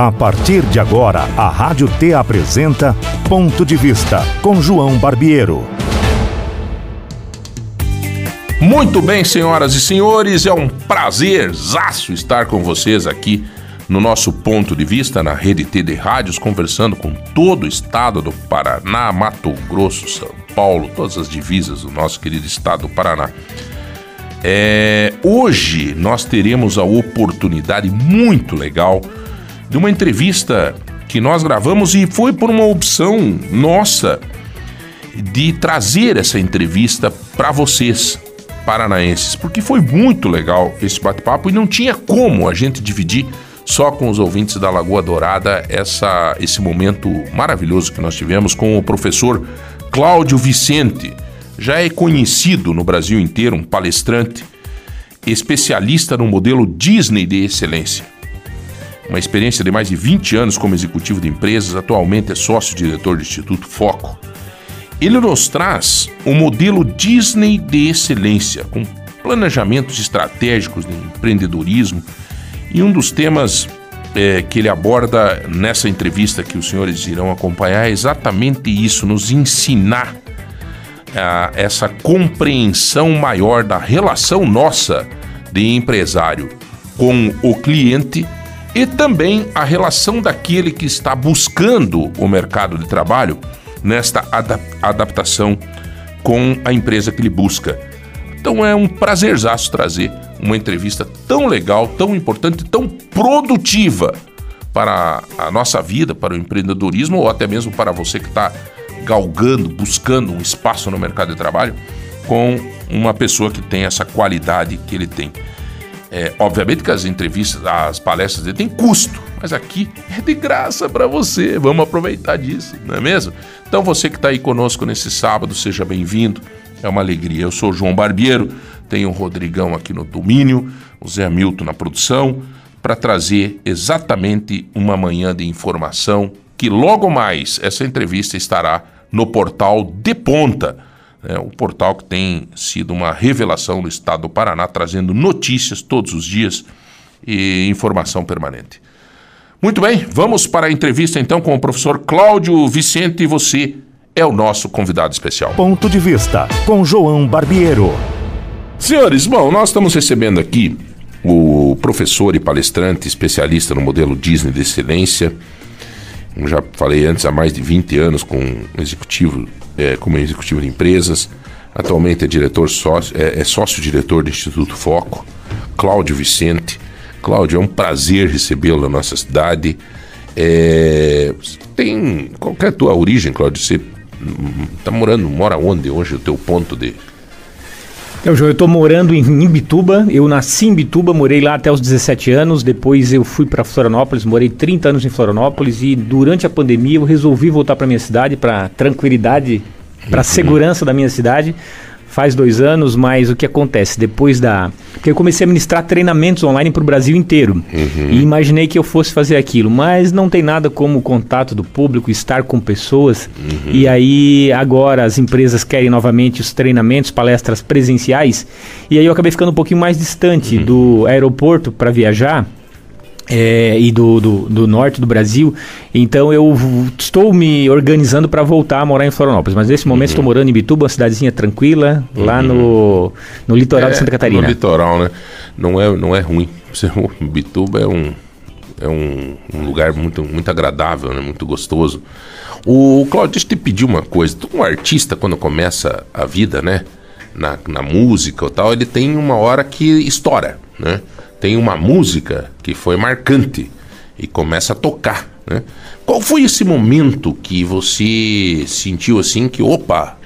A partir de agora, a Rádio T apresenta Ponto de Vista com João Barbiero. Muito bem, senhoras e senhores, é um prazer zaço estar com vocês aqui no nosso ponto de vista na rede T de rádios, conversando com todo o estado do Paraná, Mato Grosso, São Paulo, todas as divisas do nosso querido estado do Paraná. É, hoje nós teremos a oportunidade muito legal de uma entrevista que nós gravamos e foi por uma opção nossa de trazer essa entrevista para vocês, paranaenses, porque foi muito legal esse bate-papo e não tinha como a gente dividir só com os ouvintes da Lagoa Dourada essa, esse momento maravilhoso que nós tivemos com o professor Cláudio Vicente. Já é conhecido no Brasil inteiro, um palestrante, especialista no modelo Disney de excelência uma experiência de mais de 20 anos como executivo de empresas, atualmente é sócio-diretor do Instituto Foco. Ele nos traz o modelo Disney de excelência, com planejamentos estratégicos de empreendedorismo, e um dos temas é, que ele aborda nessa entrevista que os senhores irão acompanhar é exatamente isso: nos ensinar a, essa compreensão maior da relação nossa de empresário com o cliente e também a relação daquele que está buscando o mercado de trabalho nesta adaptação com a empresa que ele busca. Então é um prazerzaço trazer uma entrevista tão legal, tão importante, tão produtiva para a nossa vida, para o empreendedorismo ou até mesmo para você que está galgando, buscando um espaço no mercado de trabalho com uma pessoa que tem essa qualidade que ele tem. É, obviamente que as entrevistas, as palestras dele têm custo, mas aqui é de graça para você. Vamos aproveitar disso, não é mesmo? Então você que está aí conosco nesse sábado, seja bem-vindo. É uma alegria. Eu sou João Barbiero, tenho o Rodrigão aqui no domínio, o Zé Hamilton na produção, para trazer exatamente uma manhã de informação que logo mais essa entrevista estará no portal De Ponta é um portal que tem sido uma revelação no estado do Paraná, trazendo notícias todos os dias e informação permanente. Muito bem, vamos para a entrevista então com o professor Cláudio Vicente. Você é o nosso convidado especial. Ponto de vista com João Barbiero. Senhores, bom, nós estamos recebendo aqui o professor e palestrante especialista no modelo Disney de excelência. Como já falei antes, há mais de 20 anos com executivo é, como executivo de empresas. Atualmente é diretor sócio, é, é sócio-diretor do Instituto Foco, Cláudio Vicente. Cláudio, é um prazer recebê-lo na nossa cidade. É, tem qualquer é tua origem, Cláudio? Você está morando, mora onde hoje? O teu ponto de então, João, eu estou morando em Imbituba. Eu nasci em Imbituba, morei lá até os 17 anos. Depois eu fui para Florianópolis, morei 30 anos em Florianópolis. E durante a pandemia eu resolvi voltar para minha cidade, para tranquilidade, para uhum. segurança da minha cidade faz dois anos, mas o que acontece? Depois da. Porque eu comecei a ministrar treinamentos online para o Brasil inteiro. Uhum. E imaginei que eu fosse fazer aquilo. Mas não tem nada como o contato do público, estar com pessoas. Uhum. E aí, agora, as empresas querem novamente os treinamentos, palestras presenciais. E aí eu acabei ficando um pouquinho mais distante uhum. do aeroporto para viajar é, e do, do, do, norte do Brasil. Então eu estou me organizando para voltar a morar em Florianópolis. Mas nesse momento uhum. estou morando em Bituba, uma cidadezinha tranquila, uhum. lá no, no litoral é, de Santa Catarina. No litoral, né? Não é, não é ruim. Bituba é um, é um, um, lugar muito, muito agradável, né? muito gostoso. O Claudio, deixa eu te pedir uma coisa. Um artista, quando começa a vida, né? Na, na música ou tal, ele tem uma hora que estoura, né? Tem uma música que foi marcante e começa a tocar, né? Qual foi esse momento que você sentiu assim que, opa,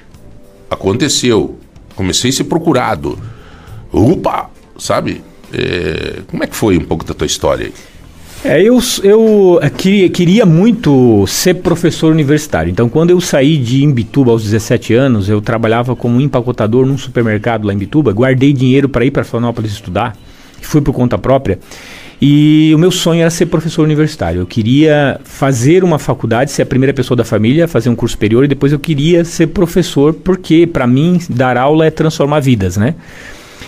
aconteceu, comecei a ser procurado, opa, sabe? É, como é que foi um pouco da tua história aí? É, eu, eu é, queria, queria muito ser professor universitário. Então, quando eu saí de Imbituba aos 17 anos, eu trabalhava como empacotador num supermercado lá em Imbituba. Guardei dinheiro para ir para Florianópolis estudar fui por conta própria. E o meu sonho era ser professor universitário. Eu queria fazer uma faculdade, ser a primeira pessoa da família, fazer um curso superior e depois eu queria ser professor, porque para mim dar aula é transformar vidas, né?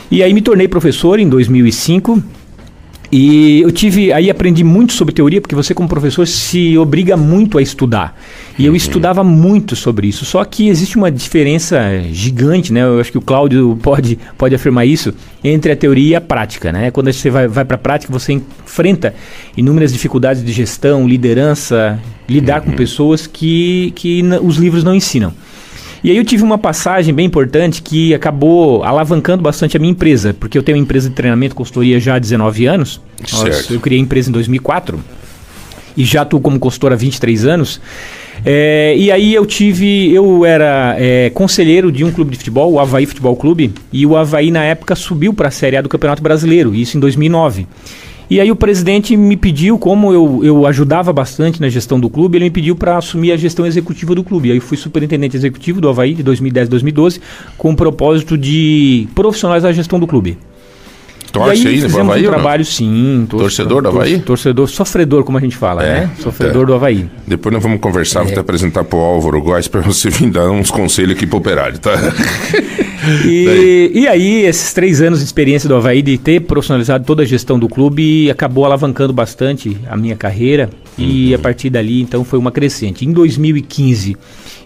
E aí me tornei professor em 2005 E eu tive, aí aprendi muito sobre teoria, porque você como professor se obriga muito a estudar. E eu estudava muito sobre isso. Só que existe uma diferença gigante, né? Eu acho que o Cláudio pode, pode afirmar isso, entre a teoria e a prática, né? Quando você vai, vai para a prática, você enfrenta inúmeras dificuldades de gestão, liderança, lidar com pessoas que, que os livros não ensinam. E aí eu tive uma passagem bem importante que acabou alavancando bastante a minha empresa, porque eu tenho uma empresa de treinamento e consultoria já há 19 anos. Certo. Eu criei a empresa em 2004 e já atuo como consultor há 23 anos. É, e aí eu tive, eu era é, conselheiro de um clube de futebol, o Havaí Futebol Clube, e o Havaí na época subiu para a Série A do Campeonato Brasileiro, isso em 2009. E aí o presidente me pediu, como eu, eu ajudava bastante na gestão do clube, ele me pediu para assumir a gestão executiva do clube. E aí fui superintendente executivo do Havaí de 2010 a 2012, com o propósito de profissionalizar a gestão do clube. Torce aí, aí no Havaí? um trabalho, sim. torço- Torcedor do Havaí? Torcedor, sofredor, como a gente fala, É, né? Sofredor é. do Havaí. Depois nós vamos conversar, vou te apresentar pro Álvaro Góes para você vir dar uns conselhos aqui pro operário, tá? E, e aí, esses três anos de experiência do Havaí, de ter profissionalizado toda a gestão do clube, acabou alavancando bastante a minha carreira. E a partir dali, então, foi uma crescente. Em 2015,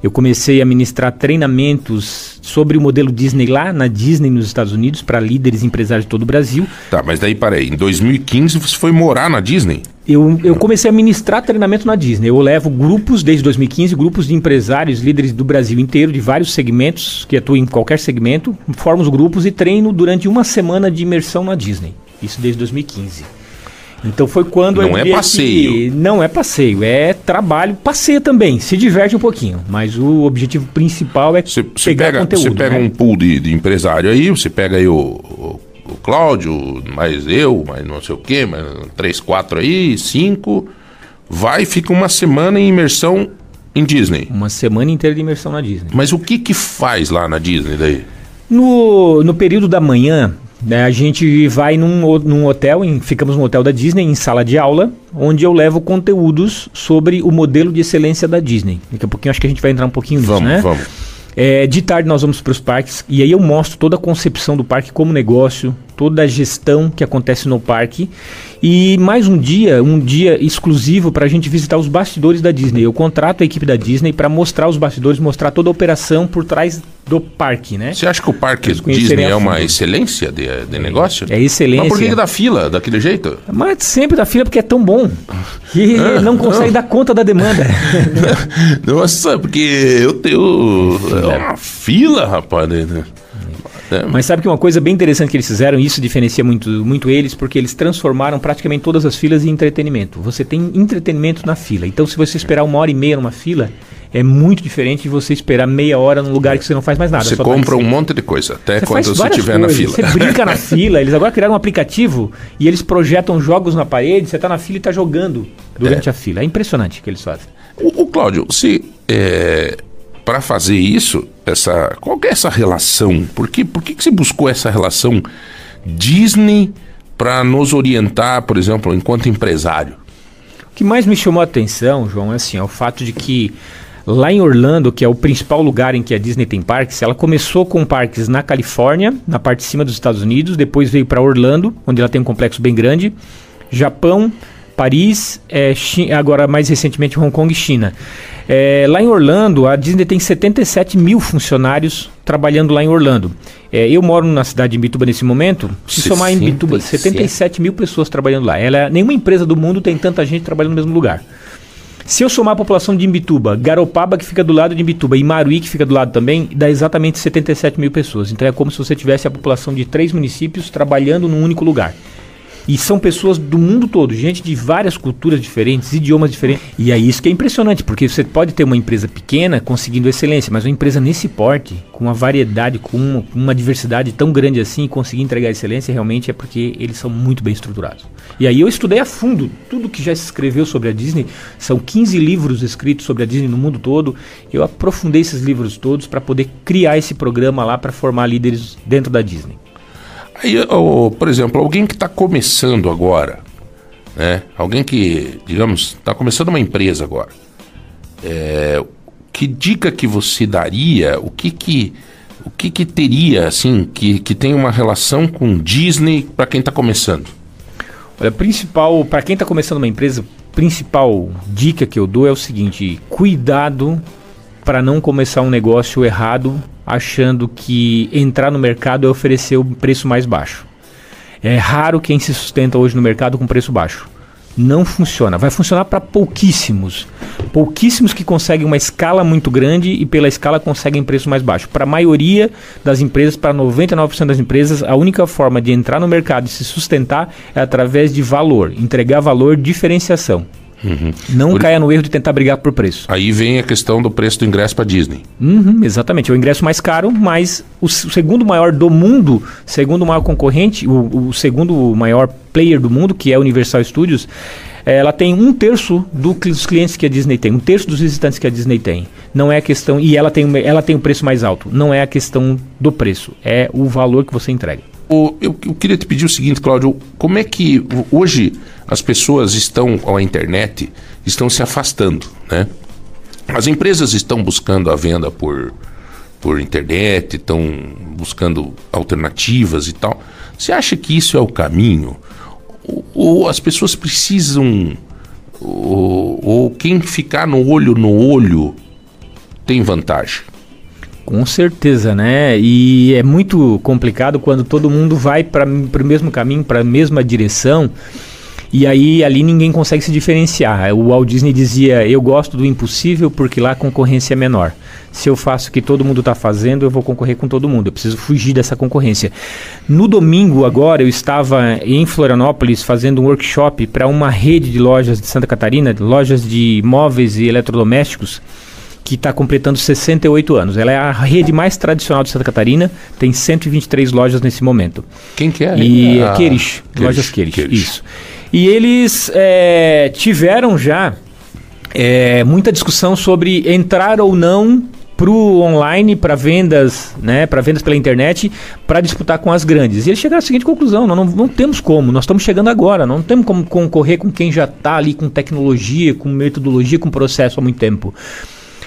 eu comecei a ministrar treinamentos sobre o modelo Disney lá na Disney, nos Estados Unidos, para líderes empresários de todo o Brasil. tá, mas daí, parei, em 2015 você foi morar na Disney? Eu, eu comecei a ministrar treinamento na Disney. Eu levo grupos, desde 2015, grupos de empresários, líderes do Brasil inteiro, de vários segmentos, que atuam em qualquer segmento, formo os grupos e treino durante uma semana de imersão na Disney. Isso desde 2015. Então foi quando Não eu é passeio. não é passeio, é trabalho. Passeia também, se diverte um pouquinho. Mas o objetivo principal é Você, você pegar pega, conteúdo. você pega né? um pool de, de empresário aí, você pega aí o, o, o Cláudio, mais eu, mais não sei o quê, mais três, quatro aí, cinco. Vai, fica uma semana em imersão em Disney. Uma semana inteira de imersão na Disney. Mas o que que faz lá na Disney daí? No, no período da manhã, né, a gente vai num, num hotel, em- ficamos no hotel da Disney, em sala de aula, onde eu levo conteúdos sobre o modelo de excelência da Disney. Daqui a pouquinho acho que a gente vai entrar um pouquinho nisso, Vamos, né? vamos. É, de tarde nós vamos para os parques e aí eu mostro toda a concepção do parque como negócio, toda a gestão que acontece no parque e mais um dia, um dia exclusivo para a gente visitar os bastidores da Disney. Eu contrato a equipe da Disney para mostrar os bastidores, mostrar toda a operação por trás do parque, né? Você acha que o parque Disney é uma excelência de, de negócio? é excelência. Mas por que, que dá fila daquele jeito? Mas sempre da fila porque é tão bom que não consegue dar conta da demanda. Nossa, porque eu tenho. É uma fila, rapaz. né? É, Mas sabe que uma coisa bem interessante que eles fizeram, e isso diferencia muito, muito eles, porque eles transformaram praticamente todas as filas em entretenimento. Você tem entretenimento na fila. Então, se você esperar uma hora e meia numa fila, é muito diferente de você esperar meia hora num lugar que você não faz mais nada. Você compra um monte de coisa, até Você quando você estiver na fila. Você brinca na fila. Eles agora criaram um aplicativo e eles projetam jogos na parede. Você tá na fila e tá jogando durante a fila. É impressionante o que eles fazem. O, o Cláudio, se é, para fazer isso, essa, qual é essa relação? Por que, por que, que você buscou essa relação Disney para nos orientar, por exemplo, enquanto empresário? O que mais me chamou a atenção, João, é assim, é o fato de que lá em Orlando, que é o principal lugar em que a Disney tem parques, ela começou com parques na Califórnia, na parte de cima dos Estados Unidos, depois veio para Orlando, onde ela tem um complexo bem grande, Japão, Paris, é, Chi- agora mais recentemente Hong Kong e China. É, lá em Orlando, a Disney tem 77 mil funcionários trabalhando lá em Orlando. É, eu moro na cidade de Imbituba nesse momento. Se somar em Imbituba, 67. 77 mil pessoas trabalhando lá. Ela, nenhuma empresa do mundo tem tanta gente trabalhando no mesmo lugar. Se eu somar a população de Imbituba, Garopaba, que fica do lado de Imbituba, e Maruí, que fica do lado também, dá exatamente 77 mil pessoas. Então é como se você tivesse a população de três municípios trabalhando num único lugar. E são pessoas do mundo todo, gente de várias culturas diferentes, idiomas diferentes. E é isso que é impressionante, porque você pode ter uma empresa pequena conseguindo excelência, mas uma empresa nesse porte, com uma variedade, com uma, uma diversidade tão grande assim, conseguir entregar excelência, realmente é porque eles são muito bem estruturados. E aí eu estudei a fundo tudo que já se escreveu sobre a Disney. São 15 livros escritos sobre a Disney no mundo todo. Eu aprofundei esses livros todos para poder criar esse programa lá para formar líderes dentro da Disney. Aí, ô, por exemplo, alguém que está começando agora, né? Alguém que, digamos, está começando uma empresa agora. É, que dica que você daria? O que que, o que, que teria, assim, que, que tem uma relação com Disney para quem está começando? Olha, principal, para quem está começando uma empresa, principal dica que eu dou é o seguinte: cuidado para não começar um negócio errado achando que entrar no mercado é oferecer o preço mais baixo. É raro quem se sustenta hoje no mercado com preço baixo. Não funciona. Vai funcionar para pouquíssimos. Pouquíssimos que conseguem uma escala muito grande e pela escala conseguem preço mais baixo. Para a maioria das empresas, para 99% das empresas, a única forma de entrar no mercado e se sustentar é através de valor, entregar valor, diferenciação. Uhum. Não por... caia no erro de tentar brigar por preço. Aí vem a questão do preço do ingresso para Disney. Uhum, exatamente. É o ingresso mais caro, mas o, segundo maior do mundo, segundo maior concorrente, o, o segundo maior player do mundo, que é a Universal Studios, eh, ela tem um terço do, dos clientes que a Disney tem, um terço dos visitantes que a Disney tem. Não é a questão. E ela tem, ela tem o preço mais alto. Não é a questão do preço, é o valor que você entrega. O, eu, eu, queria te pedir o seguinte, Cláudio, como é que hoje as pessoas estão, com a internet, estão se afastando, né? As empresas estão buscando a venda por, por internet, estão buscando alternativas e tal. Você acha que isso é o caminho? Ou, ou as pessoas precisam. Ou, ou quem ficar no olho no olho tem vantagem? Com certeza, né? E é muito complicado quando todo mundo vai para o mesmo caminho, para a mesma direção. E aí ali ninguém consegue se diferenciar. O Walt Disney dizia: Eu gosto do impossível porque lá a concorrência é menor. Se eu faço o que todo mundo está fazendo, eu vou concorrer com todo mundo. Eu preciso fugir dessa concorrência. No domingo, agora, eu estava em Florianópolis fazendo um workshop para uma rede de lojas de Santa Catarina, lojas de móveis e eletrodomésticos que está completando 68 anos. Ela é a rede mais tradicional de Santa Catarina, tem 123 lojas nesse momento. Quem que é? E ah, Queires, lojas Queires, isso. E eles é, tiveram já é, muita discussão sobre entrar ou não para o online, para vendas, né, para vendas pela internet, para disputar com as grandes. E eles chegaram à seguinte conclusão: não, não, não temos como, nós estamos chegando agora, não temos como concorrer com quem já está ali com tecnologia, com metodologia, com processo há muito tempo.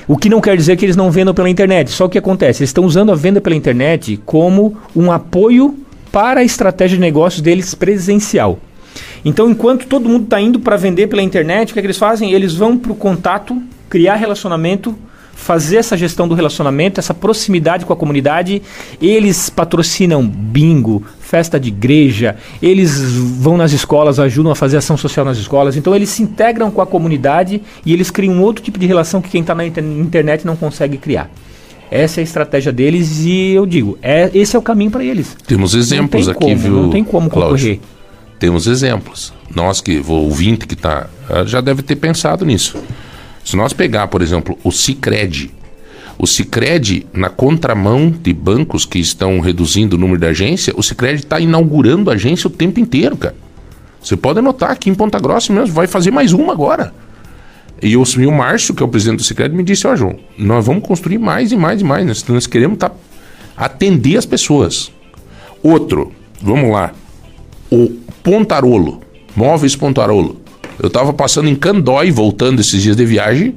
O que não quer dizer que eles não vendam pela internet. Só o que acontece? Eles estão usando a venda pela internet como um apoio para a estratégia de negócios deles presencial. Então, enquanto todo mundo está indo para vender pela internet, o que, é que eles fazem? Eles vão para o contato, criar relacionamento fazer essa gestão do relacionamento, essa proximidade com a comunidade. Eles patrocinam bingo, festa de igreja, eles vão nas escolas, ajudam a fazer ação social nas escolas. Então eles se integram com a comunidade e eles criam outro tipo de relação que quem está na internet não consegue criar. Essa é a estratégia deles e eu digo, é, esse é o caminho para eles. Temos exemplos aqui, como, viu? Não tem como concorrer. Temos exemplos. Nós que, o ouvinte que está, já deve ter pensado nisso. Se nós pegar, por exemplo, o Cicred, o Cicred, na contramão de bancos que estão reduzindo o número de agência, o Cicred está inaugurando agência o tempo inteiro, cara. Você pode notar aqui em Ponta Grossa mesmo, vai fazer mais uma agora. E o, e o Márcio, que é o presidente do Cicred, me disse, ó oh, João, nós vamos construir mais e mais e mais. Nós, nós queremos tá, atender as pessoas. Outro, vamos lá. O Pontarolo, Móveis Pontarolo. Eu estava passando em Candói, voltando esses dias de viagem,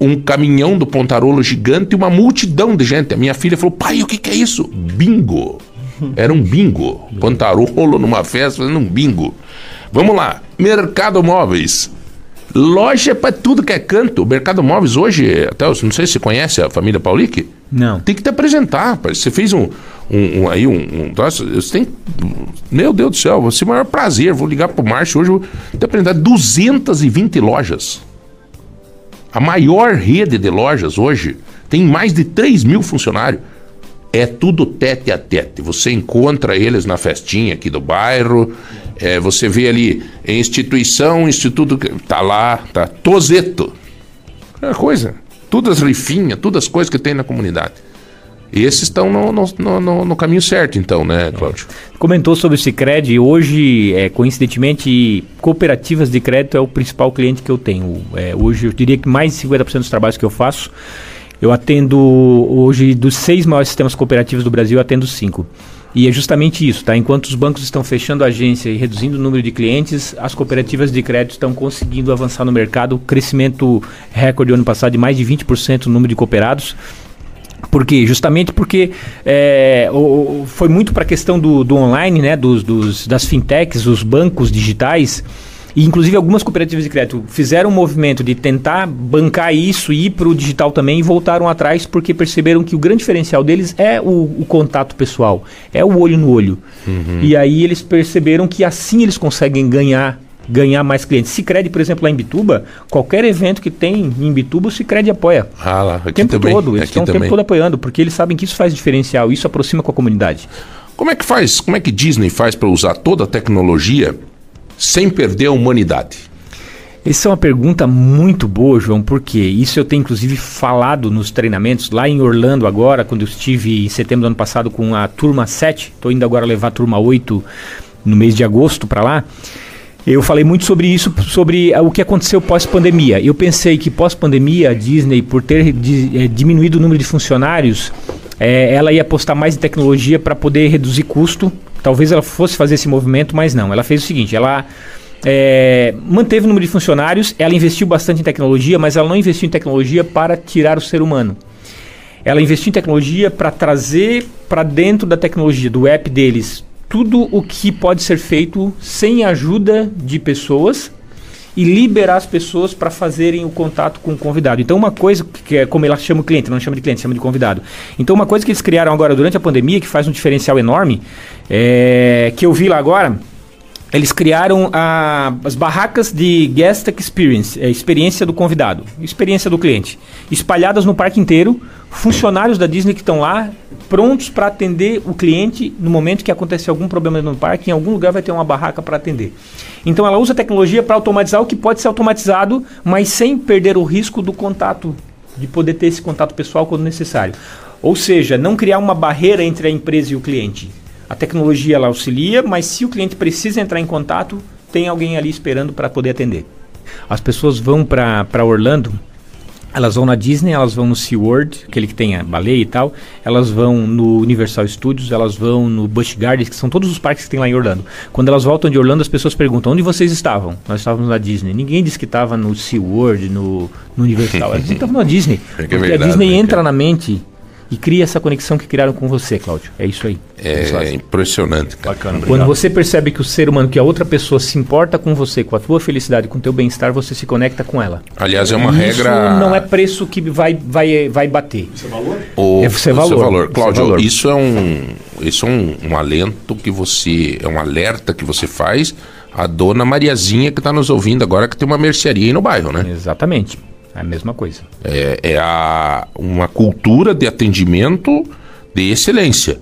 um caminhão do Pontarolo gigante e uma multidão de gente. A minha filha falou: pai, o que, que é isso? Bingo. Era um bingo. Pontarolo numa festa fazendo um bingo. Vamos lá. Mercado Móveis. Loja para tudo que é canto. O Mercado Móveis hoje, até não sei se você conhece a família Paulic. Não. Tem que te apresentar. Você fez um, um, um aí um, um, você tem meu Deus do céu, vai ser o maior prazer. Vou ligar pro Márcio hoje, vou te apresentar 220 lojas. A maior rede de lojas hoje tem mais de 3 mil funcionários. É tudo tete a tete. Você encontra eles na festinha aqui do bairro. É, você vê ali instituição, instituto. Tá lá, tá tozeto. É coisa. Todas as rifinhas, todas as coisas que tem na comunidade. E esses estão no, no, no, no, caminho certo, então, né, Cláudio? Comentou sobre o Cicred. Hoje, é, coincidentemente, cooperativas de crédito é o principal cliente que eu tenho. É, hoje, eu diria que mais de 50% dos trabalhos que eu faço, eu atendo, hoje, dos seis maiores sistemas cooperativos do Brasil, eu atendo cinco. E é justamente isso, tá? Enquanto os bancos estão fechando a agência e reduzindo o número de clientes, as cooperativas de crédito estão conseguindo avançar no mercado. Crescimento recorde ano passado de mais de 20% no número de cooperados Por quê? Justamente porque é, o, foi muito para a questão do, do, online, né? Dos, dos, das fintechs, os bancos digitais. E, inclusive, algumas cooperativas de crédito fizeram um movimento de tentar bancar isso e ir para o digital também e voltaram atrás porque perceberam que o grande diferencial deles é o, o contato pessoal, é o olho no olho. Uhum. E aí eles perceberam que assim eles conseguem ganhar ganhar mais clientes. Cicred, por exemplo, lá em Bituba, qualquer evento que tem em Bituba, o Cicred apoia. Ah, lá, aqui o tempo também. todo. Eles estão o tempo todo apoiando, porque eles sabem que isso faz diferencial, isso aproxima com a comunidade. Como é que faz? Como é que Disney faz para usar toda a tecnologia sem perder a humanidade? Essa é uma pergunta muito boa, João, porque isso eu tenho inclusive falado nos treinamentos lá em Orlando agora, quando eu estive em setembro do ano passado com a turma 7, estou indo agora levar a turma 8 no mês de agosto para lá. Eu falei muito sobre isso, sobre o que aconteceu pós-pandemia. Eu pensei que pós-pandemia, a Disney, por ter é, diminuído o número de funcionários, é, ela ia apostar mais em tecnologia para poder reduzir custo. Talvez ela fosse fazer esse movimento, mas não. Ela fez o seguinte: ela é, manteve o número de funcionários, ela investiu bastante em tecnologia, mas ela não investiu em tecnologia para tirar o ser humano. Ela investiu em tecnologia para trazer para dentro da tecnologia, do app deles, tudo o que pode ser feito sem ajuda de pessoas e liberar as pessoas para fazerem o contato com o convidado. Então, uma coisa que é como ela chama o cliente, não chama de cliente, chama de convidado. Então, uma coisa que eles criaram agora durante a pandemia, que faz um diferencial enorme, é, que eu vi lá agora, eles criaram a, as barracas de guest experience, é, experiência do convidado, experiência do cliente, espalhadas no parque inteiro, funcionários da Disney que estão lá prontos para atender o cliente no momento que acontecer algum problema no parque, em algum lugar vai ter uma barraca para atender. Então ela usa tecnologia para automatizar o que pode ser automatizado, mas sem perder o risco do contato, de poder ter esse contato pessoal quando necessário. Ou seja, não criar uma barreira entre a empresa e o cliente. A tecnologia ela auxilia, mas se o cliente precisa entrar em contato, tem alguém ali esperando para poder atender. As pessoas vão para Orlando, elas vão na Disney, elas vão no SeaWorld, aquele que tem a baleia e tal, elas vão no Universal Studios, elas vão no Busch Gardens, que são todos os parques que tem lá em Orlando. Quando elas voltam de Orlando, as pessoas perguntam, onde vocês estavam? Nós estávamos na Disney. Ninguém disse que estava no SeaWorld, no, no Universal. Elas estavam na Disney. É, é porque é verdade, a Disney entra na mente e cria essa conexão que criaram com você, Cláudio. É isso aí. É, é impressionante. Cara. Bacana. Quando você percebe que o ser humano, que a outra pessoa se importa com você, com a tua felicidade, com o teu bem-estar, você se conecta com ela. Aliás, é uma isso regra. não é preço que vai, vai, vai bater. Isso é valor? O, é, isso é valor. Isso é valor. Cláudio, isso é, valor. Isso é um, isso é um, um alento que você. É um alerta que você faz a dona Mariazinha que está nos ouvindo agora, que tem uma mercearia aí no bairro, né? Exatamente. É a mesma coisa. É, é a, uma cultura de atendimento de excelência.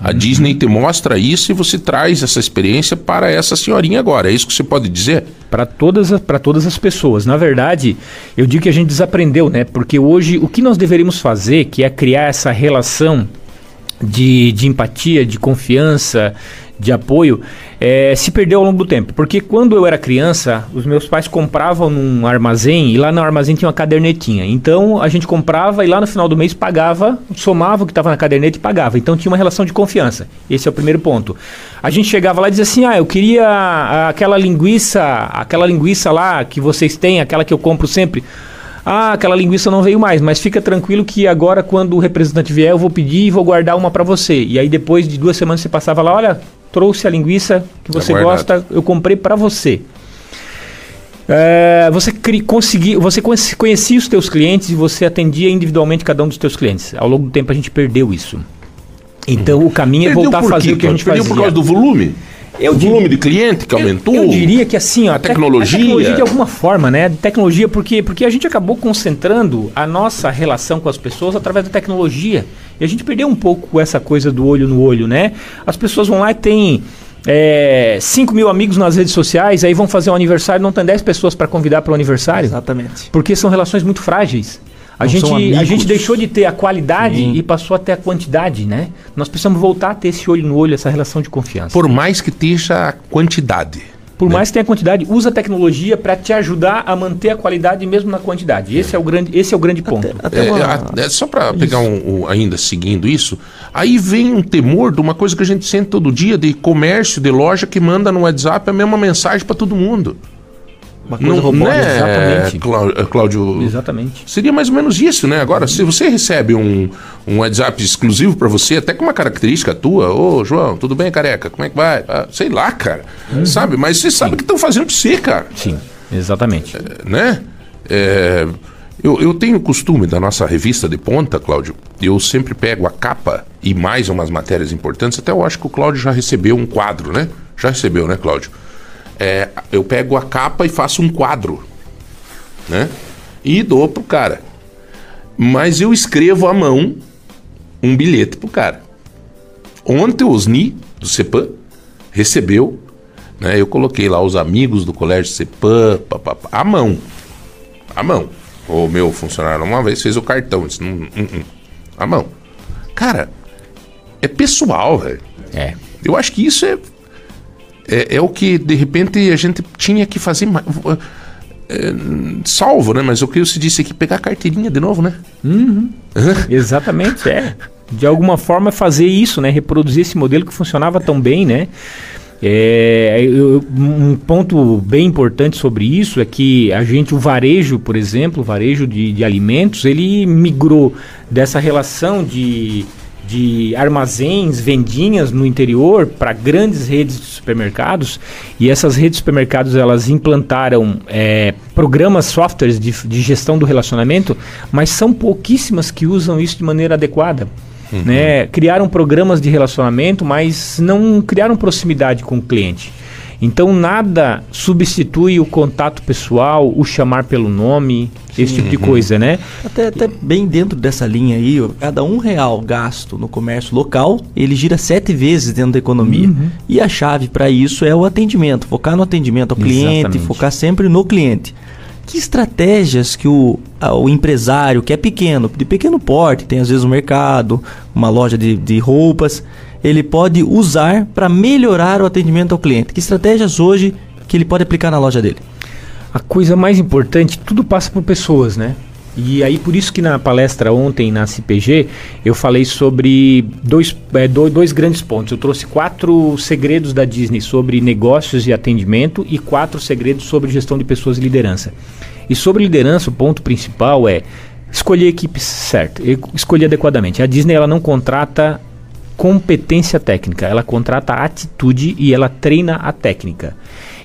A uhum. Disney te mostra isso e você traz essa experiência para essa senhorinha agora. É isso que você pode dizer? Para todas, para todas as pessoas. Na verdade, eu digo que a gente desaprendeu, né? Porque hoje o que nós deveríamos fazer, que é criar essa relação de, de empatia, de confiança, de apoio, é, se perdeu ao longo do tempo. Porque quando eu era criança, os meus pais compravam num armazém e lá no armazém tinha uma cadernetinha. Então a gente comprava e lá no final do mês pagava, somava o que estava na caderneta e pagava. Então tinha uma relação de confiança. Esse é o primeiro ponto. A gente chegava lá e dizia assim: ah, eu queria aquela linguiça, aquela linguiça lá que vocês têm, aquela que eu compro sempre. Ah, aquela linguiça não veio mais, mas fica tranquilo que agora, quando o representante vier, eu vou pedir e vou guardar uma para você. E aí, depois de duas semanas, você passava lá: olha, trouxe a linguiça que tá você gosta, eu comprei para você. É, você conseguia, você conhecia os teus clientes e você atendia individualmente cada um dos teus clientes. Ao longo do tempo a gente perdeu isso. Então uhum. o caminho é voltar a fazer o que a gente perdeu fazia. Perdeu por causa do volume? Eu o volume de cliente que aumentou? Eu, eu diria que assim, ó, a tecnologia. A tecnologia de alguma forma, né? Tecnologia, porque, porque a gente acabou concentrando a nossa relação com as pessoas através da tecnologia. E a gente perdeu um pouco essa coisa do olho no olho, né? As pessoas vão lá e têm é, 5 mil amigos nas redes sociais, aí vão fazer um aniversário, não tem 10 pessoas para convidar para o aniversário. Exatamente. Porque são relações muito frágeis. A gente, a gente deixou de ter a qualidade Sim. e passou a ter a quantidade, né? Nós precisamos voltar a ter esse olho no olho, essa relação de confiança. Por mais que esteja a quantidade. Por né? mais que tenha quantidade, usa a tecnologia para te ajudar a manter a qualidade mesmo na quantidade. Esse é o grande, esse é o grande ponto. Até, até uma... é, é, só para pegar um, um, ainda seguindo isso, aí vem um temor de uma coisa que a gente sente todo dia de comércio, de loja que manda no WhatsApp a mesma mensagem para todo mundo. Uma coisa não, robótica. Né, Exatamente. Eh, Cláudio? Exatamente. Seria mais ou menos isso, né? Agora, se você recebe um, um WhatsApp exclusivo para você, até com uma característica tua, ô João, tudo bem, careca? Como é que vai? Ah, sei lá, cara. Uhum. Sabe? Mas você sabe o que estão fazendo pra você, cara. Sim, exatamente. É, né? É, eu, eu tenho costume da nossa revista de ponta, Cláudio, eu sempre pego a capa e mais umas matérias importantes. Até eu acho que o Cláudio já recebeu um quadro, né? Já recebeu, né, Cláudio? É, eu pego a capa e faço um quadro, né? E dou pro cara. Mas eu escrevo à mão um bilhete pro cara. Ontem o Osni, do CEPAM, recebeu, né? Eu coloquei lá os amigos do colégio CEPAM, papapá, à mão. À mão. O meu funcionário uma vez fez o cartão, disse, hum, hum, hum. à mão. Cara, é pessoal, velho. É. Eu acho que isso é, é, é, o que, de repente, a gente tinha que fazer mais. É, salvo, né? Mas o que você disse aqui, pegar a carteirinha de novo, né? Uhum. Exatamente, é. De alguma forma fazer isso, né? Reproduzir esse modelo que funcionava tão bem, né? É, eu, um ponto bem importante sobre isso é que a gente, o varejo, por exemplo, o varejo de, de alimentos, ele migrou dessa relação de, de armazéns, vendinhas no interior para grandes redes de supermercados e essas redes de supermercados elas implantaram é, programas, softwares de, de gestão do relacionamento, mas são pouquíssimas que usam isso de maneira adequada. Uhum. Né? Criaram programas de relacionamento, mas não criaram proximidade com o cliente. Então nada substitui o contato pessoal, o chamar pelo nome, Sim, esse tipo de coisa, né? Até, até bem dentro dessa linha aí, cada um real gasto no comércio local, ele gira sete vezes dentro da economia. Uhum. E a chave para isso é o atendimento, focar no atendimento ao cliente, Exatamente. focar sempre no cliente que estratégias que o, o empresário, que é pequeno, de pequeno porte, tem às vezes um mercado, uma loja de, de roupas, ele pode usar para melhorar o atendimento ao cliente? Que estratégias hoje que ele pode aplicar na loja dele? A coisa mais importante, tudo passa por pessoas, né? E aí, por isso que na palestra ontem na CPG, eu falei sobre dois, é, dois, grandes pontos. Eu trouxe quatro segredos da Disney sobre negócios e atendimento e quatro segredos sobre gestão de pessoas e liderança. E sobre liderança, o ponto principal é escolher a equipe certa, escolher adequadamente. A Disney ela não contrata competência técnica, ela contrata atitude e ela treina a técnica.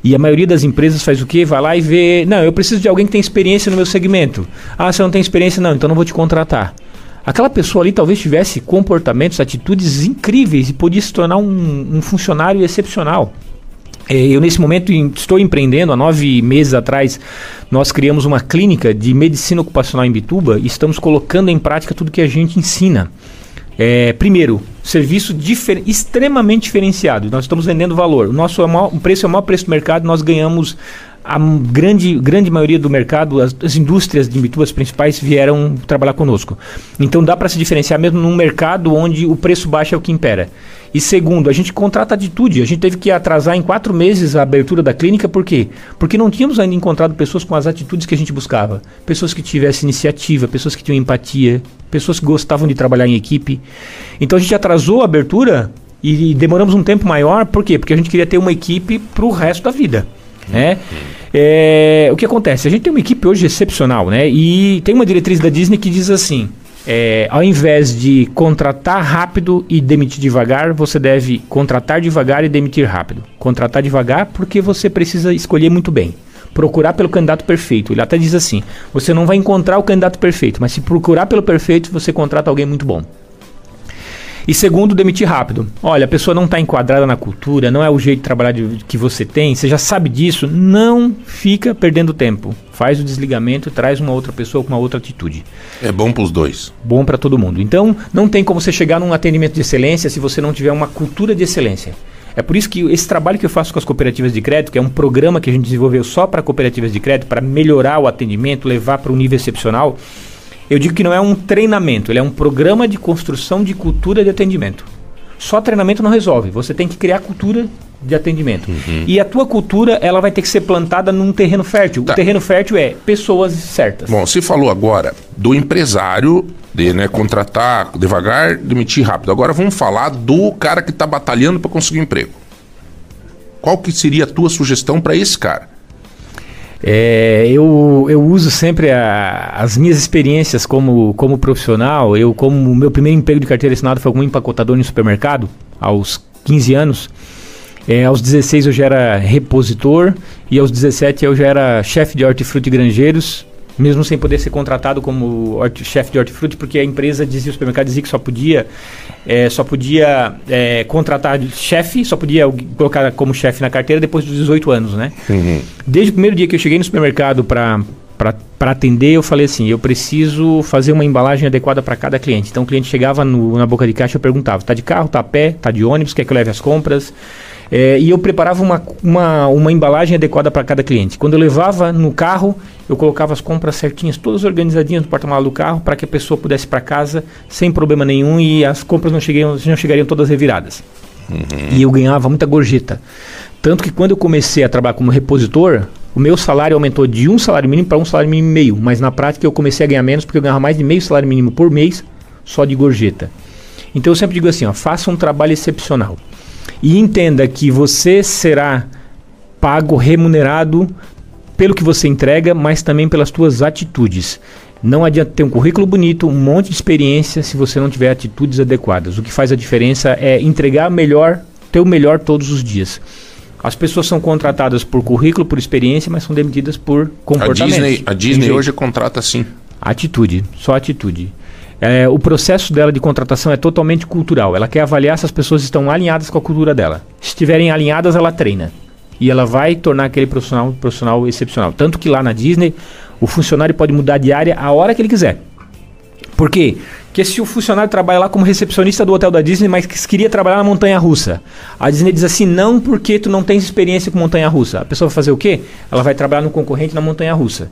E a maioria das empresas faz o quê? Vai lá e vê, não, eu preciso de alguém que tem experiência no meu segmento. Ah, você não tem experiência? Não, então não vou te contratar. Aquela pessoa ali talvez tivesse comportamentos, atitudes incríveis e podia se tornar um, um funcionário excepcional. É, eu, nesse momento, estou empreendendo. Há nove meses atrás, nós criamos uma clínica de medicina ocupacional em Bituba e estamos colocando em prática tudo que a gente ensina. É, primeiro, serviço difer extremamente diferenciado. Nós estamos vendendo valor. O nosso é maior, o preço é o maior preço do mercado. Nós ganhamos a grande, grande maioria do mercado, as, as indústrias de Imbituba, as principais, vieram trabalhar conosco. Então dá para se diferenciar mesmo num mercado onde o preço baixo é o que impera. E segundo, a gente contrata atitude. A gente teve que atrasar em quatro meses a abertura da clínica, por quê? Porque não tínhamos ainda encontrado pessoas com as atitudes que a gente buscava. Pessoas que tivessem iniciativa, pessoas que tinham empatia, pessoas que gostavam de trabalhar em equipe. Então a gente atrasou a abertura e demoramos um tempo maior, por quê? Porque a gente queria ter uma equipe para o resto da vida. Né? É, o que acontece? A gente tem uma equipe hoje excepcional, né? E tem uma diretriz da Disney que diz assim: é, ao invés de contratar rápido e demitir devagar, você deve contratar devagar e demitir rápido. Contratar devagar porque você precisa escolher muito bem. Procurar pelo candidato perfeito. Ele até diz assim: você não vai encontrar o candidato perfeito, mas se procurar pelo perfeito, você contrata alguém muito bom. E segundo, demitir rápido. Olha, a pessoa não está enquadrada na cultura, não é o jeito de trabalhar de, que você tem, você já sabe disso, não fica perdendo tempo. Faz o desligamento e traz uma outra pessoa com uma outra atitude. É bom para os dois. Bom para todo mundo. Então, não tem como você chegar num atendimento de excelência se você não tiver uma cultura de excelência. É por isso que esse trabalho que eu faço com as cooperativas de crédito, que é um programa que a gente desenvolveu só para cooperativas de crédito, para melhorar o atendimento, levar para um nível excepcional, eu digo que não é um treinamento, ele é um programa de construção de cultura de atendimento. Só treinamento não resolve. Você tem que criar cultura de atendimento. Uhum. E a tua cultura, ela vai ter que ser plantada num terreno fértil. Tá. O terreno fértil é pessoas certas. Bom, você falou agora do empresário de né, contratar devagar, demitir rápido. Agora vamos falar do cara que está batalhando para conseguir um emprego. Qual que seria a tua sugestão para esse cara? É, eu, eu uso sempre a, as minhas experiências como, como profissional. Eu, como meu primeiro emprego de carteira assinada foi como empacotador em supermercado, aos 15 anos. É, aos 16 eu já era repositor e aos 17 eu já era chefe de hortifruti granjeiros, mesmo sem poder ser contratado como chefe de hortifruti, porque a empresa dizia, o supermercado dizia que só podia, é, só podia é, contratar chefe, só podia colocar como chefe na carteira depois dos 18 anos, né? Uhum. Desde o primeiro dia que eu cheguei no supermercado para para atender, eu falei assim: eu preciso fazer uma embalagem adequada para cada cliente. Então o cliente chegava no, na boca de caixa, eu perguntava: tá de carro, tá a pé, tá de ônibus, quer que eu leve as compras? É, e eu preparava uma, uma, uma embalagem adequada para cada cliente. Quando eu levava no carro, eu colocava as compras certinhas, todas organizadinhas no porta-malas do carro, para que a pessoa pudesse ir para casa sem problema nenhum e as compras não, chegariam, não chegariam todas reviradas. Uhum. E eu ganhava muita gorjeta. Tanto que quando eu comecei a trabalhar como repositor, o meu salário aumentou de um salário mínimo para um salário mínimo e meio. Mas na prática eu comecei a ganhar menos porque eu ganhava mais de meio salário mínimo por mês só de gorjeta. Então eu sempre digo assim, ó, faça um trabalho excepcional. E entenda que você será pago, remunerado pelo que você entrega, mas também pelas suas atitudes. Não adianta ter um currículo bonito, um monte de experiência, se você não tiver atitudes adequadas. O que faz a diferença é entregar melhor, ter o melhor todos os dias. As pessoas são contratadas por currículo, por experiência, mas são demitidas por comportamento. A Disney, a Disney hoje contrata sim. Atitude, só atitude. É, o processo dela de contratação é totalmente cultural. Ela quer avaliar se as pessoas estão alinhadas com a cultura dela. Se estiverem alinhadas, ela treina. E ela vai tornar aquele profissional um profissional excepcional. Tanto que lá na Disney, o funcionário pode mudar de área a hora que ele quiser. Por quê? Porque se o funcionário trabalha lá como recepcionista do hotel da Disney, mas queria trabalhar na montanha russa, a Disney diz assim: não, porque tu não tens experiência com montanha russa. A pessoa vai fazer o quê? Ela vai trabalhar no concorrente na montanha russa.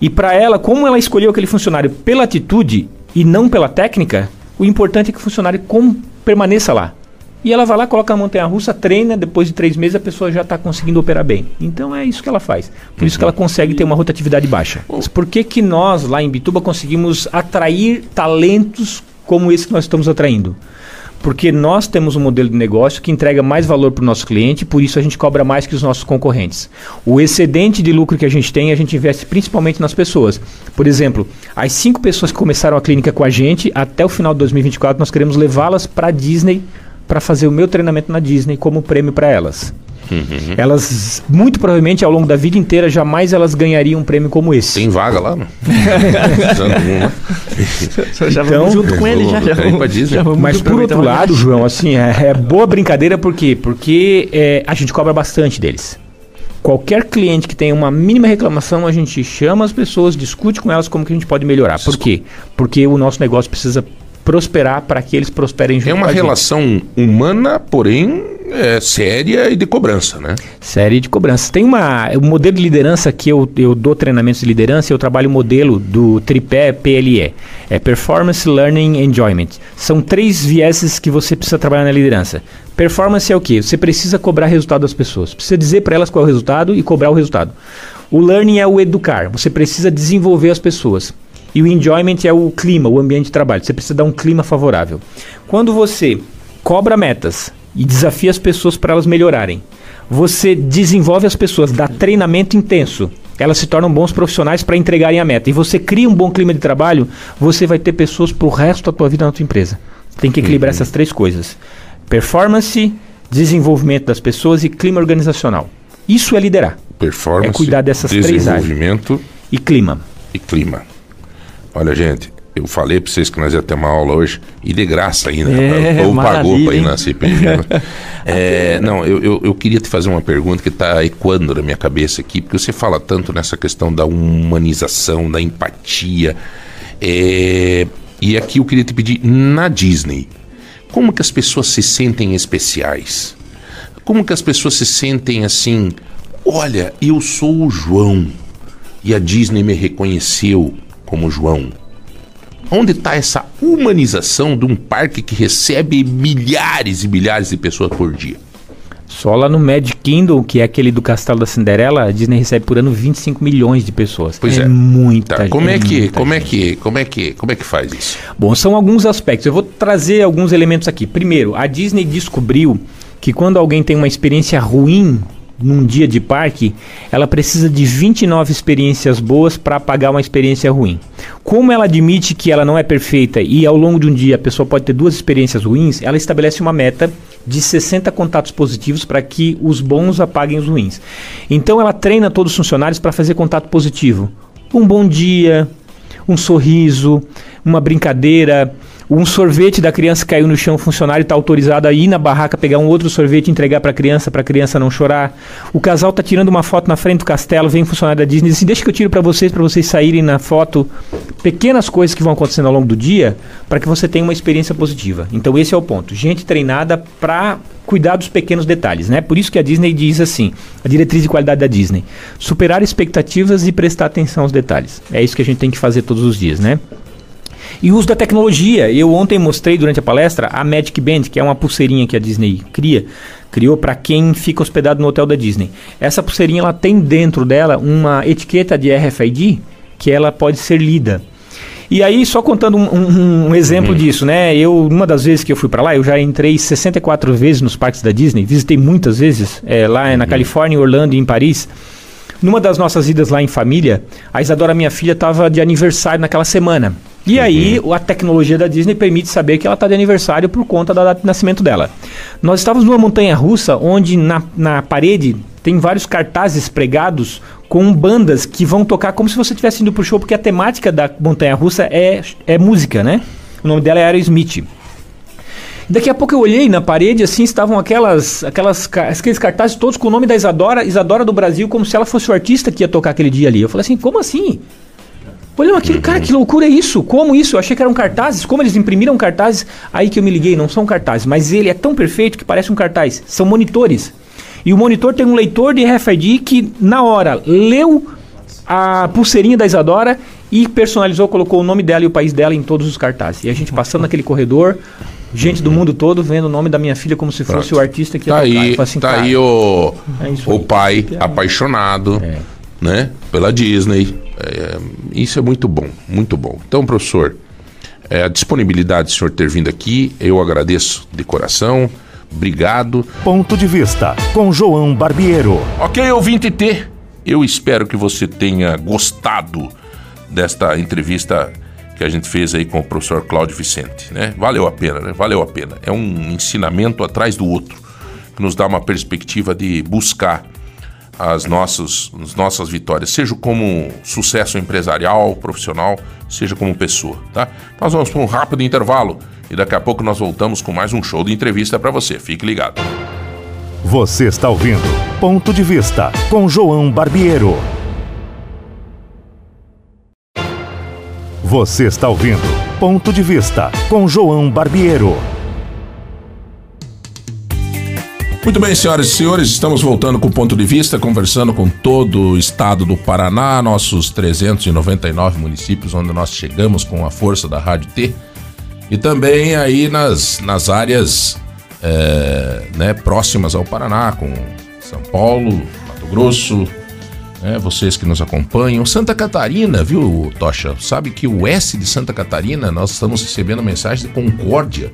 E para ela, como ela escolheu aquele funcionário pela atitude, e não pela técnica, o importante é que o funcionário com, permaneça lá. E ela vai lá, coloca a montanha russa, treina, depois de três meses a pessoa já está conseguindo operar bem. Então é isso que ela faz. Por isso que ela consegue ter uma rotatividade baixa. Mas por que, que nós, lá em Bituba, conseguimos atrair talentos como esse que nós estamos atraindo? Porque nós temos um modelo de negócio que entrega mais valor para o nosso cliente, por isso a gente cobra mais que os nossos concorrentes. O excedente de lucro que a gente tem, a gente investe principalmente nas pessoas. Por exemplo, as cinco pessoas que começaram a clínica com a gente, até o final de 2024, nós queremos levá-las para a Disney para fazer o meu treinamento na Disney como prêmio para elas. Uhum. Elas, muito provavelmente, ao longo da vida inteira, jamais elas ganhariam um prêmio como esse. Tem vaga lá, não? já vamos então, junto com ele, já, já, vamos, Disney. já vamos Mas por outro lado, João, assim, é, é, boa brincadeira por quê? Porque é, a gente cobra bastante deles. Qualquer cliente que tenha uma mínima reclamação, a gente chama as pessoas, discute com elas como que a gente pode melhorar. Por quê? Porque o nosso negócio precisa prosperar para que eles prosperem junto É uma relação humana, porém é, séria e de cobrança, né? Séria e de cobrança. Tem uma, um modelo de liderança que eu, eu dou treinamentos de liderança, eu trabalho o modelo do tripé PLE. É Performance, Learning Enjoyment. São três vieses que você precisa trabalhar na liderança. Performance é o que? Você precisa cobrar resultado das pessoas. Precisa dizer para elas qual é o resultado e cobrar o resultado. O learning é o educar. Você precisa desenvolver as pessoas. E o enjoyment é o clima, o ambiente de trabalho. Você precisa dar um clima favorável. Quando você cobra metas e desafia as pessoas para elas melhorarem, você desenvolve as pessoas, dá treinamento intenso. Elas se tornam bons profissionais para entregarem a meta. E você cria um bom clima de trabalho, você vai ter pessoas para o resto da tua vida na tua empresa. Tem que equilibrar uhum. essas três coisas: performance, desenvolvimento das pessoas e clima organizacional. Isso é liderar. Performance, é cuidar dessas três áreas. Desenvolvimento e clima. E clima. Olha, gente, eu falei para vocês que nós ia ter uma aula hoje e de graça ainda. É, o povo pagou para ir na CPG. Né? é, não, eu, eu, eu, queria te fazer uma pergunta que está ecoando na minha cabeça aqui, porque você fala tanto nessa questão da humanização, da empatia. É, e aqui eu queria te pedir, na Disney, como que as pessoas se sentem especiais? Como que as pessoas se sentem assim? Olha, eu sou o João e a Disney me reconheceu como João? Onde está essa humanização de um parque que recebe milhares e milhares de pessoas por dia? Só lá no Magic Kingdom, que é aquele do Castelo da Cinderela, a Disney recebe por ano 25 milhões de pessoas. Pois é, é. muita tá. Como é que, como é que, como é que, como é que faz isso? Bom, são alguns aspectos. Eu vou trazer alguns elementos aqui. Primeiro, a Disney descobriu que quando alguém tem uma experiência ruim num dia de parque, ela precisa de 29 experiências boas para pagar uma experiência ruim. Como ela admite que ela não é perfeita e ao longo de um dia a pessoa pode ter duas experiências ruins, ela estabelece uma meta de 60 contatos positivos para que os bons apaguem os ruins. Então ela treina todos os funcionários para fazer contato positivo. Um bom dia, um sorriso, uma brincadeira, um sorvete da criança caiu no chão, o funcionário está autorizado a ir na barraca pegar um outro sorvete e entregar para a criança, para a criança não chorar. O casal está tirando uma foto na frente do castelo, vem um funcionário da Disney e diz assim, deixa que eu tiro para vocês, para vocês saírem na foto. Pequenas coisas que vão acontecendo ao longo do dia para que você tenha uma experiência positiva. Então esse é o ponto. Gente treinada para cuidar dos pequenos detalhes, né? Por isso que a Disney diz assim, a diretriz de qualidade da Disney, superar expectativas e prestar atenção aos detalhes. É isso que a gente tem que fazer todos os dias, né? E o uso da tecnologia. Eu ontem mostrei durante a palestra a Magic Band, que é uma pulseirinha que a Disney cria, criou para quem fica hospedado no hotel da Disney. Essa pulseirinha ela tem dentro dela uma etiqueta de RFID que ela pode ser lida. E aí, só contando um, um, um exemplo uhum. disso, né? Eu, uma das vezes que eu fui para lá, eu já entrei 64 vezes nos parques da Disney, visitei muitas vezes, é, lá uhum. na Califórnia, Orlando e em Paris. Numa das nossas idas lá em família, a Isadora, minha filha, estava de aniversário naquela semana. E aí, a tecnologia da Disney permite saber que ela está de aniversário por conta da data de nascimento dela. Nós estávamos numa montanha russa onde na, na parede tem vários cartazes pregados com bandas que vão tocar como se você estivesse indo pro show, porque a temática da montanha russa é, é música, né? O nome dela é Aerosmith. Daqui a pouco eu olhei na parede, assim, estavam aquelas, aquelas, aqueles cartazes todos com o nome da Isadora, Isadora do Brasil, como se ela fosse o artista que ia tocar aquele dia ali. Eu falei assim, como assim? Olha aquilo, cara, que loucura é isso? Como isso? Eu achei que eram cartazes. Como eles imprimiram cartazes? Aí que eu me liguei, não são cartazes, mas ele é tão perfeito que parece um cartaz. São monitores. E o monitor tem um leitor de RFID que, na hora, leu a pulseirinha da Isadora e personalizou, colocou o nome dela e o país dela em todos os cartazes. E a gente passando naquele corredor, gente do mundo todo vendo o nome da minha filha como se fosse Pronto. o artista que tá tocar. Aí, assim, tá aí o, é o pai é. apaixonado é. né, pela Disney é, isso é muito bom, muito bom. Então, professor, é, a disponibilidade do senhor ter vindo aqui, eu agradeço de coração. Obrigado. Ponto de vista com João Barbiero. Ok, ouvinte T, eu espero que você tenha gostado desta entrevista que a gente fez aí com o professor Cláudio Vicente, né? Valeu a pena, né? Valeu a pena. É um ensinamento atrás do outro, que nos dá uma perspectiva de buscar as nossas, as nossas vitórias, seja como sucesso empresarial, profissional, seja como pessoa, tá? Nós vamos para um rápido intervalo e daqui a pouco nós voltamos com mais um show de entrevista para você. Fique ligado. Você está ouvindo Ponto de Vista com João Barbiero. Você está ouvindo Ponto de Vista com João Barbiero. Muito bem, senhoras e senhores, estamos voltando com o ponto de vista, conversando com todo o estado do Paraná, nossos 399 municípios onde nós chegamos com a força da Rádio T. E também aí nas, nas áreas é, né, próximas ao Paraná, com São Paulo, Mato Grosso, né, vocês que nos acompanham. Santa Catarina, viu, Tocha? Sabe que o S de Santa Catarina, nós estamos recebendo mensagem de Concórdia.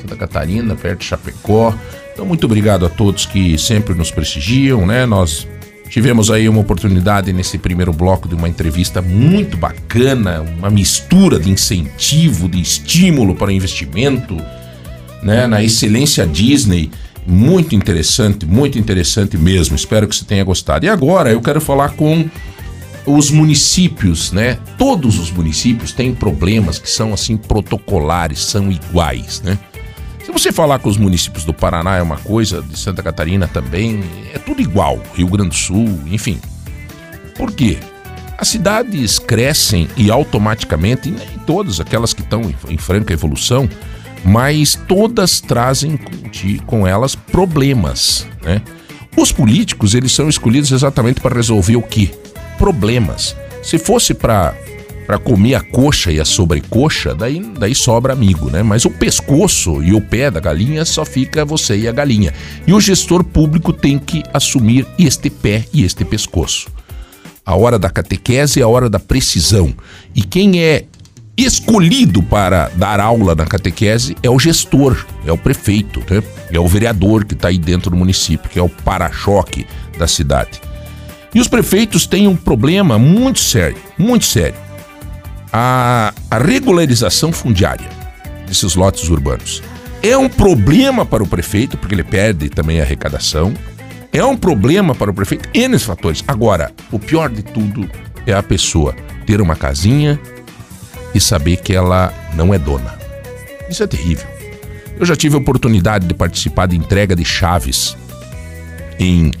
Santa Catarina, perto de Chapecó. Então, muito obrigado a todos que sempre nos prestigiam, né? Nós tivemos aí uma oportunidade nesse primeiro bloco de uma entrevista muito bacana, uma mistura de incentivo, de estímulo para investimento, né? Na excelência Disney. Muito interessante, muito interessante mesmo. Espero que você tenha gostado. E agora eu quero falar com os municípios, né? Todos os municípios têm problemas que são assim protocolares, são iguais, né? Se você falar com os municípios do Paraná é uma coisa, de Santa Catarina também, é tudo igual, Rio Grande do Sul, enfim. Por quê? As cidades crescem e automaticamente, nem todas aquelas que estão em franca evolução, mas todas trazem com elas problemas, né? Os políticos, eles são escolhidos exatamente para resolver o quê? Problemas. Se fosse para para comer a coxa e a sobrecoxa, daí, daí sobra amigo, né? Mas o pescoço e o pé da galinha só fica você e a galinha. E o gestor público tem que assumir este pé e este pescoço. A hora da catequese é a hora da precisão. E quem é escolhido para dar aula na catequese é o gestor, é o prefeito, né? é o vereador que está aí dentro do município, que é o para-choque da cidade. E os prefeitos têm um problema muito sério, muito sério. A, a regularização fundiária desses lotes urbanos. É um problema para o prefeito, porque ele perde também a arrecadação. É um problema para o prefeito, N fatores. Agora, o pior de tudo é a pessoa ter uma casinha e saber que ela não é dona. Isso é terrível. Eu já tive a oportunidade de participar de entrega de chaves em,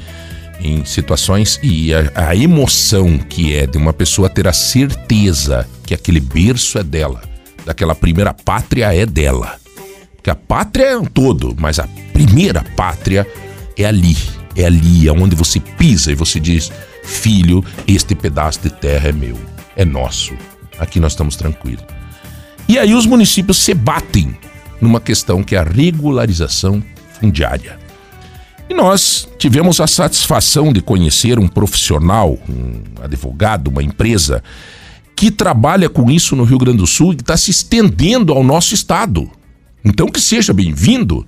em situações e a, a emoção que é de uma pessoa ter a certeza que aquele berço é dela, daquela primeira pátria é dela. Porque a pátria é um todo, mas a primeira pátria é ali. É ali, é onde você pisa e você diz: Filho, este pedaço de terra é meu, é nosso. Aqui nós estamos tranquilos. E aí os municípios se batem numa questão que é a regularização fundiária. E nós tivemos a satisfação de conhecer um profissional, um advogado, uma empresa, que trabalha com isso no Rio Grande do Sul e está se estendendo ao nosso estado. Então que seja bem-vindo,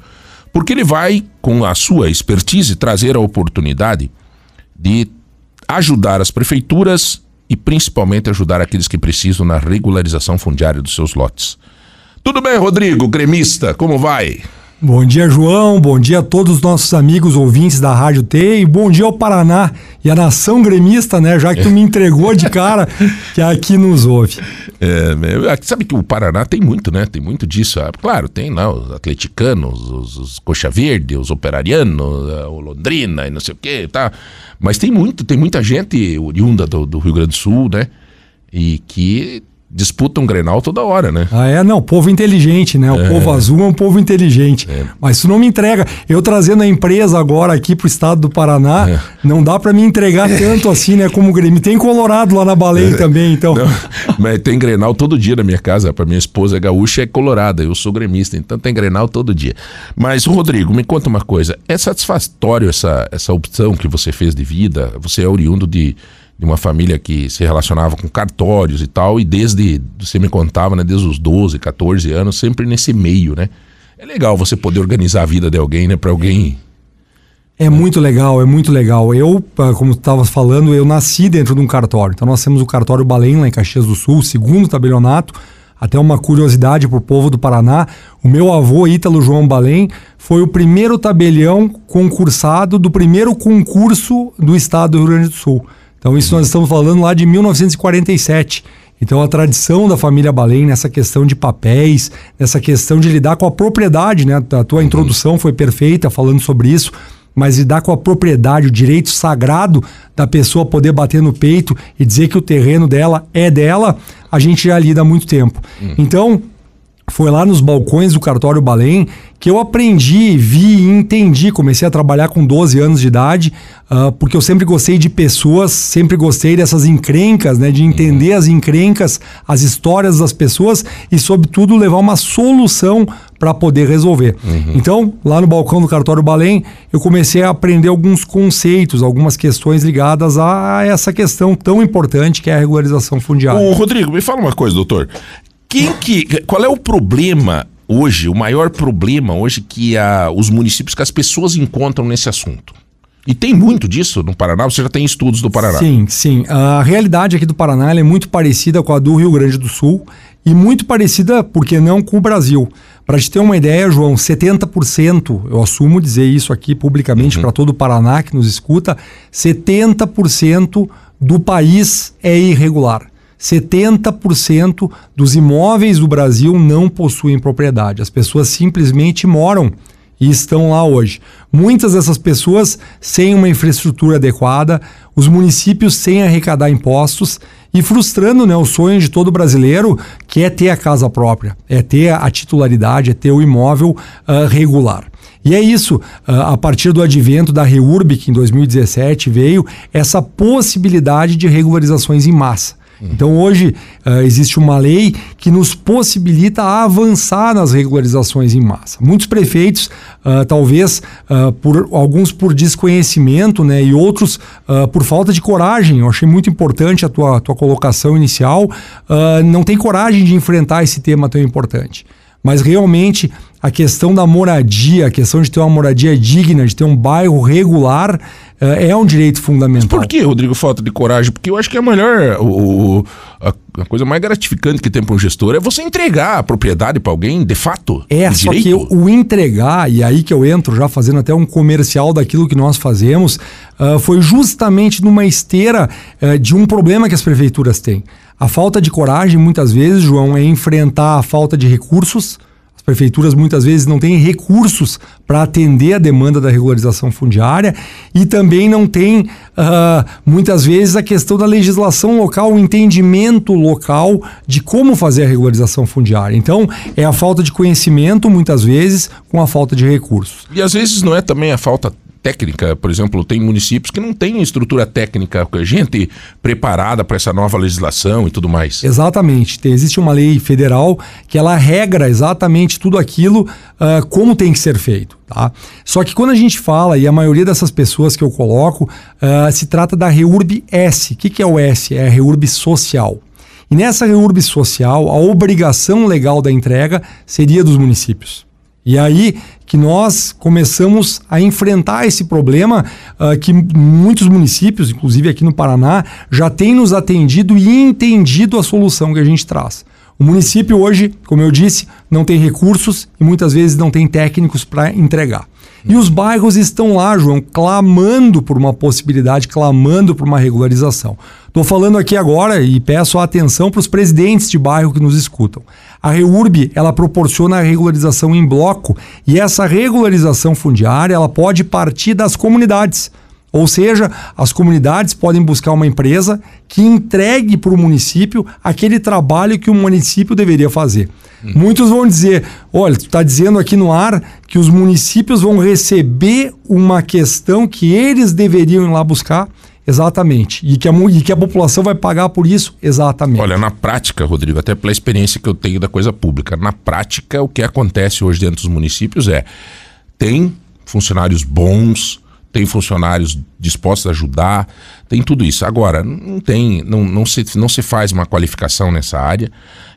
porque ele vai, com a sua expertise, trazer a oportunidade de ajudar as prefeituras e principalmente ajudar aqueles que precisam na regularização fundiária dos seus lotes. Tudo bem, Rodrigo, gremista, como vai? Bom dia, João. Bom dia a todos os nossos amigos ouvintes da Rádio T. E bom dia ao Paraná e à nação gremista, né? Já que tu me entregou de cara que aqui nos ouve. É, sabe que o Paraná tem muito, né? Tem muito disso. Ah, claro, tem lá os atleticanos, os, os coxa verde, os operarianos, o Londrina e não sei o quê, tá? Mas tem muito, tem muita gente oriunda do, do Rio Grande do Sul, né? E que disputam um Grenal toda hora, né? Ah, é? Não, povo inteligente, né? O é. povo azul é um povo inteligente. É. Mas isso não me entrega. Eu trazendo a empresa agora aqui pro estado do Paraná, é. não dá para me entregar tanto assim, né? Como o Grêmio. Tem Colorado lá na Baleia é. também, então. Não, mas tem Grenal todo dia na minha casa. Para minha esposa é gaúcha é colorada. Eu sou gremista, então tem Grenal todo dia. Mas, Rodrigo, me conta uma coisa. É satisfatório essa, essa opção que você fez de vida? Você é oriundo de de uma família que se relacionava com cartórios e tal, e desde, você me contava, né, desde os 12, 14 anos, sempre nesse meio, né? É legal você poder organizar a vida de alguém, né, para alguém é muito legal, é muito legal. Eu, como tu estava falando, eu nasci dentro de um cartório. Então nós temos o cartório Balém lá em Caxias do Sul, segundo tabelionato. Até uma curiosidade para o povo do Paraná, o meu avô Ítalo João Balém foi o primeiro tabelião concursado do primeiro concurso do estado do Rio Grande do Sul. Então, isso nós estamos falando lá de 1947. Então, a tradição da família Balém nessa questão de papéis, nessa questão de lidar com a propriedade, né? A tua introdução foi perfeita falando sobre isso, mas lidar com a propriedade, o direito sagrado da pessoa poder bater no peito e dizer que o terreno dela é dela, a gente já lida há muito tempo. Uhum. Então, foi lá nos balcões do cartório Balém que eu aprendi, vi e entendi. Comecei a trabalhar com 12 anos de idade, uh, porque eu sempre gostei de pessoas, sempre gostei dessas encrencas, né, de entender as encrencas, as histórias das pessoas e, sobretudo, levar uma solução para poder resolver. Uhum. Então, lá no balcão do cartório Balém, eu comecei a aprender alguns conceitos, algumas questões ligadas a essa questão tão importante que é a regularização fundiária. Ô, Rodrigo, me fala uma coisa, doutor. Quem que, qual é o problema hoje, o maior problema hoje que a, os municípios, que as pessoas encontram nesse assunto? E tem muito disso no Paraná? Você já tem estudos do Paraná? Sim, sim. A realidade aqui do Paraná é muito parecida com a do Rio Grande do Sul e muito parecida, por que não, com o Brasil. Para te ter uma ideia, João, 70%, eu assumo dizer isso aqui publicamente uhum. para todo o Paraná que nos escuta, 70% do país é irregular. 70% dos imóveis do Brasil não possuem propriedade. As pessoas simplesmente moram e estão lá hoje. Muitas dessas pessoas sem uma infraestrutura adequada, os municípios sem arrecadar impostos e frustrando né, o sonho de todo brasileiro, que é ter a casa própria, é ter a titularidade, é ter o imóvel uh, regular. E é isso, uh, a partir do advento da REURB, que em 2017 veio, essa possibilidade de regularizações em massa. Então hoje uh, existe uma lei que nos possibilita avançar nas regularizações em massa. Muitos prefeitos, uh, talvez uh, por alguns por desconhecimento, né, e outros por falta de coragem. Eu achei muito importante a tua, tua colocação inicial. não tem coragem de enfrentar esse tema tão importante. Mas realmente a questão da moradia, a questão de ter uma moradia digna, de ter um bairro regular, é um direito fundamental. Mas por que, Rodrigo, falta de coragem? Porque eu acho que é melhor, o, a, a, coisa mais gratificante que tem para um gestor é você entregar a propriedade para alguém, de fato. É, só direito. que o entregar, e aí que eu entro já fazendo até um comercial daquilo que nós fazemos, uh, foi justamente numa esteira uh, de um problema que as prefeituras têm. A falta de coragem, muitas vezes, João, é enfrentar a falta de recursos, prefeituras muitas vezes não têm recursos para atender a demanda da regularização fundiária e também não tem uh, muitas vezes a questão da legislação local, o entendimento local de como fazer a regularização fundiária. Então, é a falta de conhecimento, muitas vezes, com a falta de recursos. E às vezes não é também a falta técnica. Por exemplo, tem municípios que não têm estrutura técnica, gente preparada para essa nova legislação e tudo mais. Exatamente. Tem, existe uma lei federal que ela regra exatamente tudo aquilo uh, como tem que ser feito. Tá? Só que quando a gente fala, e a maioria dessas pessoas que eu coloco, uh, se trata da REURB S. O que, que é o S? É a REURB social. E nessa REURB social, a obrigação legal da entrega seria dos municípios. E aí que nós começamos a enfrentar esse problema uh, que muitos municípios, inclusive aqui no Paraná, já têm nos atendido e entendido a solução que a gente traz. O município hoje, como eu disse, não tem recursos e muitas vezes não tem técnicos para entregar. E os bairros estão lá, João, clamando por uma possibilidade, clamando por uma regularização. Estou falando aqui agora e peço a atenção para os presidentes de bairro que nos escutam. A REURB, ela proporciona a regularização em bloco e essa regularização fundiária, ela pode partir das comunidades. Ou seja, as comunidades podem buscar uma empresa que entregue para o município aquele trabalho que o município deveria fazer. Hum. Muitos vão dizer: olha, tu está dizendo aqui no ar que os municípios vão receber uma questão que eles deveriam ir lá buscar. Exatamente. E que, a, e que a população vai pagar por isso? Exatamente. Olha, na prática, Rodrigo, até pela experiência que eu tenho da coisa pública, na prática, o que acontece hoje dentro dos municípios é: tem funcionários bons, tem funcionários dispostos a ajudar, tem tudo isso. Agora, não tem, não, não, se, não se faz uma qualificação nessa área,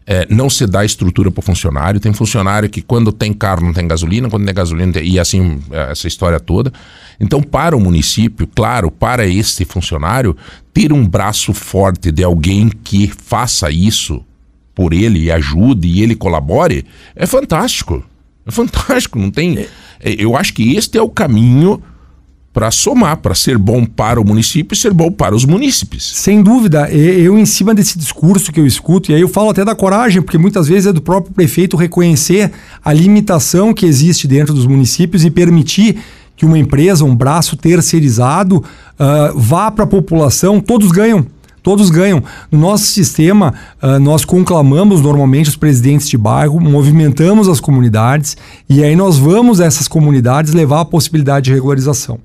é, não se dá estrutura para o funcionário. Tem funcionário que quando tem carro não tem gasolina, quando tem gasolina tem, e assim, essa história toda. Então, para o município, claro, para esse funcionário, ter um braço forte de alguém que faça isso por ele e ajude e ele colabore, é fantástico. É fantástico, não tem. É. é eu acho que este é o caminho para somar, para ser bom para o município e ser bom para os munícipes. Sem dúvida, eu em cima desse discurso que eu escuto, e aí eu falo até da coragem, porque muitas vezes é do próprio prefeito reconhecer a limitação que existe dentro dos municípios e permitir que uma empresa, um braço terceirizado, uh, vá para a população, todos ganham. Todos ganham. No nosso sistema, uh, nós conclamamos normalmente os presidentes de bairro, movimentamos as comunidades e aí nós vamos a essas comunidades levar a possibilidade de regularização.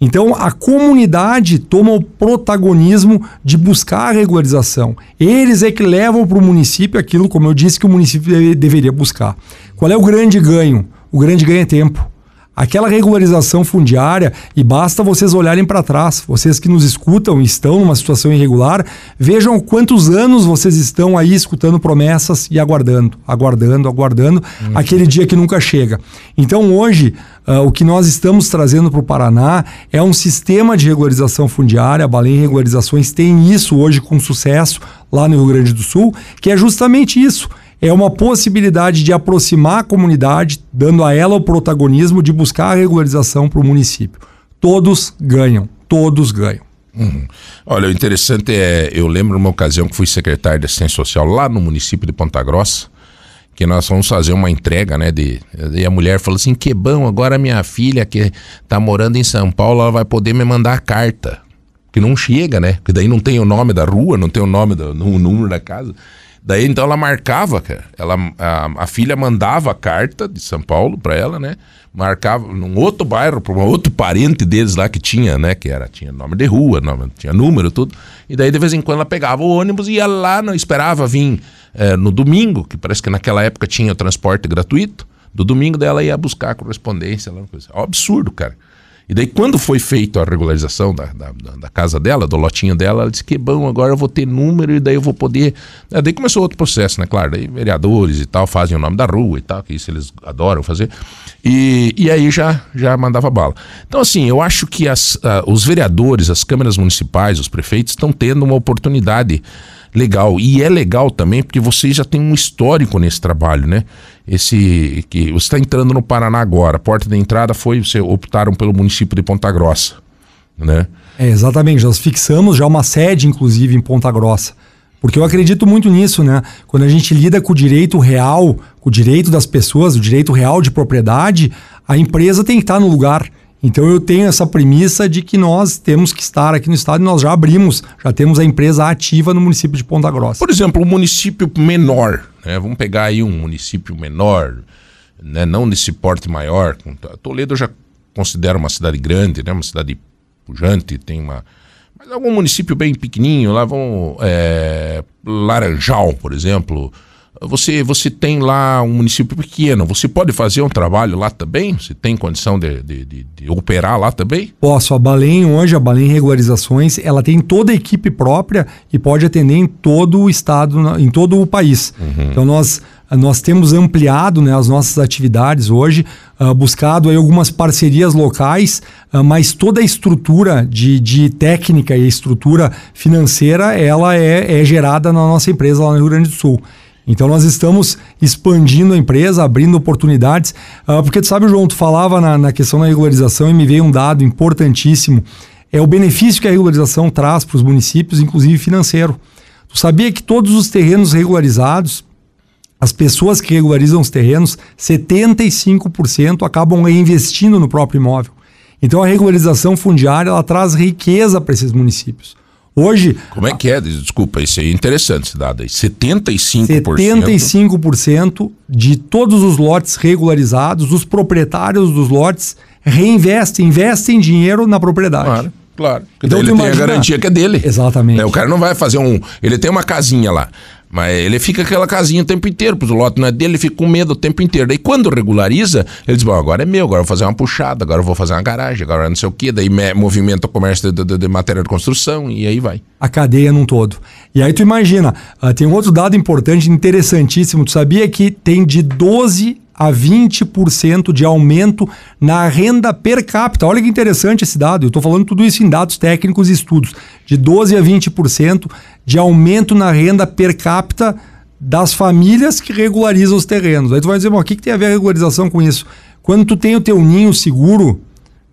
Então a comunidade toma o protagonismo de buscar a regularização. Eles é que levam para o município aquilo, como eu disse, que o município deve, deveria buscar. Qual é o grande ganho? O grande ganho é tempo. Aquela regularização fundiária, e basta vocês olharem para trás, vocês que nos escutam e estão numa situação irregular, vejam quantos anos vocês estão aí escutando promessas e aguardando, aguardando, aguardando uhum. aquele dia que nunca chega. Então hoje, uh, o que nós estamos trazendo para o Paraná é um sistema de regularização fundiária, a Balém Regularizações tem isso hoje com sucesso lá no Rio Grande do Sul, que é justamente isso é uma possibilidade de aproximar a comunidade, dando a ela o protagonismo de buscar a regularização para o município. Todos ganham, todos ganham. Uhum. Olha, o interessante é, eu lembro uma ocasião que fui secretário de assistência social lá no município de Ponta Grossa, que nós fomos fazer uma entrega, né, de, e a mulher falou assim, que bom, agora minha filha que está morando em São Paulo, ela vai poder me mandar carta, que não chega, né, porque daí não tem o nome da rua, não tem o nome do o número da casa, Daí então ela marcava, cara. Ela, a, a filha mandava a carta de São Paulo para ela, né? Marcava num outro bairro, para um outro parente deles lá que tinha, né? Que era, tinha nome de rua, nome, tinha número, tudo. E daí de vez em quando ela pegava o ônibus e ia lá, não esperava vir é, no domingo, que parece que naquela época tinha o transporte gratuito. Do domingo dela ia buscar a correspondência. Lá, coisa. É um absurdo, cara. E daí, quando foi feita a regularização da, da, da, casa dela, do lotinho dela, ela disse que bom, agora eu vou ter número e daí eu vou poder. É, daí começou outro processo, né? Claro, daí vereadores e tal fazem o nome da rua e tal, que isso eles adoram fazer. E, e aí já, já mandava bala. Então, assim, eu acho que as, uh, os vereadores, as câmeras municipais, os prefeitos estão tendo uma oportunidade legal. E é legal também porque vocês já têm um histórico nesse trabalho, né? Esse que você está entrando no Paraná agora, a porta de entrada foi, você optaram pelo município de Ponta Grossa, né? É, exatamente, nós fixamos já uma sede, inclusive, em Ponta Grossa. Porque eu acredito muito nisso, né? Quando a gente lida com o direito real, com o direito das pessoas, o direito real de propriedade, a empresa tem que estar no lugar. Então eu tenho essa premissa de que nós temos que estar aqui no estado e nós já abrimos, já temos a empresa ativa no município de Ponta Grossa. Por exemplo, um município menor, né? vamos pegar aí um município menor, né? não nesse porte maior. Toledo eu já considero uma cidade grande, né? uma cidade pujante, tem uma. Mas algum município bem pequenininho, lá vão. É... Laranjal, por exemplo você, você tem lá um município pequeno, você pode fazer um trabalho lá também? Você tem condição de, de, de, de operar lá também? Posso. A Balém hoje, a Balém Regularizações, ela tem toda a equipe própria e pode atender em todo o estado, em todo o país. Uhum. Então nós nós temos ampliado né, as nossas atividades hoje, uh, buscado aí algumas parcerias locais, uh, mas toda a estrutura de, de técnica e estrutura financeira ela é, é gerada na nossa empresa lá no Rio Grande do Sul. Então nós estamos expandindo a empresa, abrindo oportunidades, uh, porque tu sabe, João, tu falava na, na, questão da regularização e me veio um dado importantíssimo, é o benefício que a regularização traz para os municípios, inclusive financeiro. Tu sabia que todos os terrenos regularizados, as pessoas que regularizam os terrenos, 75% acabam reinvestindo no próprio imóvel. Então a regularização fundiária ela traz riqueza para esses municípios. Hoje. Como é que é? Desculpa, isso é interessante esse dado aí. 75%. 75% de todos os lotes regularizados, os proprietários dos lotes reinvestem, investem dinheiro na propriedade. Claro. Claro. Então ele tem a garantia que é dele. Exatamente. É, o cara não vai fazer um. Ele tem uma casinha lá. Mas ele fica aquela casinha o tempo inteiro, porque o lote não é dele, ele fica com medo o tempo inteiro. Daí quando regulariza, ele diz: Bom, agora é meu, agora eu vou fazer uma puxada, agora eu vou fazer uma garagem, agora não sei o quê. Daí movimenta o comércio de, de, de, matéria de construção e aí vai. A cadeia num todo. E aí tu imagina, uh, tem um outro dado importante, interessantíssimo. Tu sabia que tem de 12 a 20% de aumento na renda per capita. Olha que interessante esse dado. Eu estou falando tudo isso em dados técnicos e estudos. De 12 a 20% de aumento na renda per capita das famílias que regularizam os terrenos. Aí tu vai dizer, bom, o que, que tem a ver a regularização com isso? Quando tu tem o teu ninho seguro,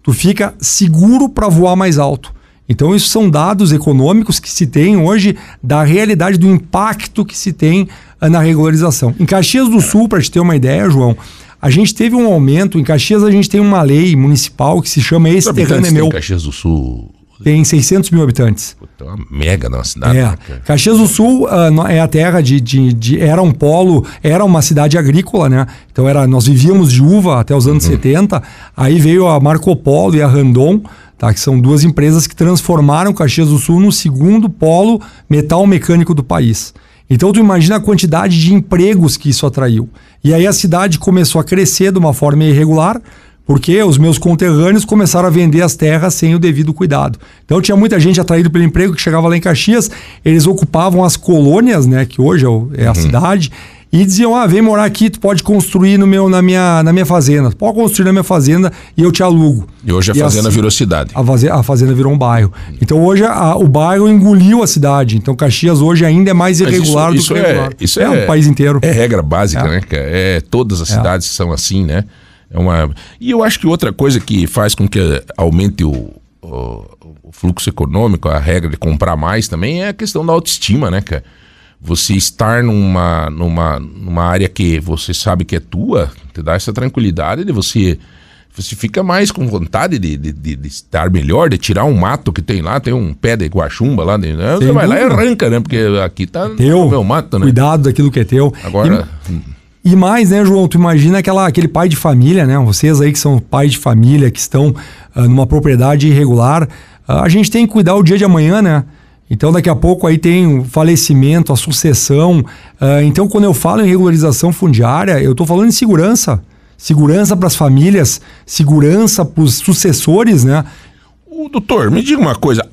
tu fica seguro para voar mais alto. Então, isso são dados econômicos que se tem hoje da realidade do impacto que se tem uh, na regularização. Em Caxias do Sul, para te ter uma ideia, João, a gente teve um aumento. Em Caxias, a gente tem uma lei municipal que se chama Esse Terreno é Meu. Em Caxias do Sul. Tem 600 mil habitantes. Puta, uma mega na cidade. É. Né, Caxias do Sul uh, é a terra de, de, de, Era um polo, era uma cidade agrícola, né? Então era, nós vivíamos de uva até os anos uhum. 70. Aí veio a Marco Polo e a Randon tá? que são duas empresas que transformaram Caxias do Sul no segundo polo metal mecânico do país. Então tu imagina a quantidade de empregos que isso atraiu. E aí a cidade começou a crescer de uma forma irregular, porque os meus conterrâneos começaram a vender as terras sem o devido cuidado. Então tinha muita gente atraída pelo emprego que chegava lá em Caxias, eles ocupavam as colônias, né, que hoje é a uhum. cidade, e diziam: "Ah, vem morar aqui, tu pode construir no meu na minha na minha fazenda. pode construir na minha fazenda e eu te alugo". E hoje a e fazenda assim, virou cidade. A, fazenda, a fazenda virou um bairro. Então hoje a, o bairro engoliu a cidade. Então Caxias hoje ainda é mais irregular isso, do que regular. É, isso é, é o país inteiro. É regra básica, é. né? É todas as é. cidades são assim, né? É uma E eu acho que outra coisa que faz com que aumente o, o, o fluxo econômico, a regra de comprar mais também é a questão da autoestima, né, cara? você estar numa, numa, numa área que você sabe que é tua, te dá essa tranquilidade de você. Você fica mais com vontade de, de, de, de estar melhor, de tirar um mato que tem lá, tem um pé de guaxumba lá. Né? Você vai lá e arranca, né? Porque aqui tá é teu, meu mato, né? Cuidado daquilo que é teu. Agora. E, e mais, né, João? Tu imagina aquela, aquele pai de família, né? Vocês aí que são pais de família, que estão uh, numa propriedade irregular. Uh, a gente tem que cuidar o dia de amanhã, né? Então, daqui a pouco aí tem o falecimento, a sucessão. Uh, então, quando eu falo em regularização fundiária, eu estou falando em segurança. segurança para as famílias, segurança para os sucessores, né? O doutor, me diga uma coisa,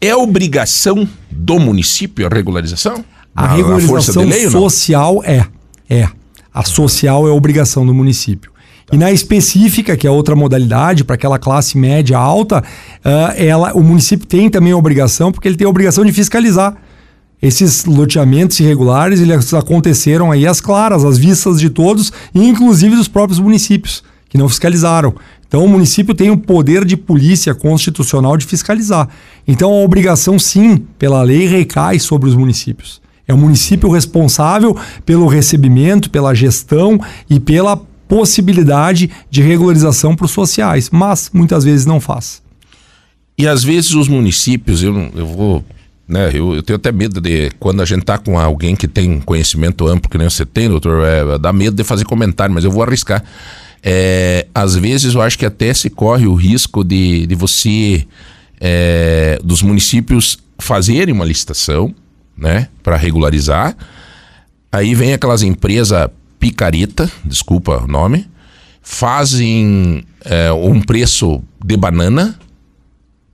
é obrigação do município a regularização? A regularização lei, social é, é. A social é obrigação do município. E na específica, que é outra modalidade, para aquela classe média alta, uh, ela, o município tem também a obrigação, porque ele tem a obrigação de fiscalizar. Esses loteamentos irregulares, eles aconteceram aí às claras, às vistas de todos, inclusive dos próprios municípios, que não fiscalizaram. Então o município tem o poder de polícia constitucional de fiscalizar. Então a obrigação, sim, pela lei, recai sobre os municípios. É o município responsável pelo recebimento, pela gestão e pela possibilidade de regularização para os sociais, mas muitas vezes não faz. E às vezes os municípios, eu, eu vou. Né, eu, eu tenho até medo de quando a gente tá com alguém que tem conhecimento amplo, que nem você tem, doutor, é, dá medo de fazer comentário, mas eu vou arriscar. É, às vezes eu acho que até se corre o risco de, de você, é, dos municípios fazerem uma licitação, né, para regularizar. Aí vem aquelas empresas picareta, desculpa o nome, fazem é, um preço de banana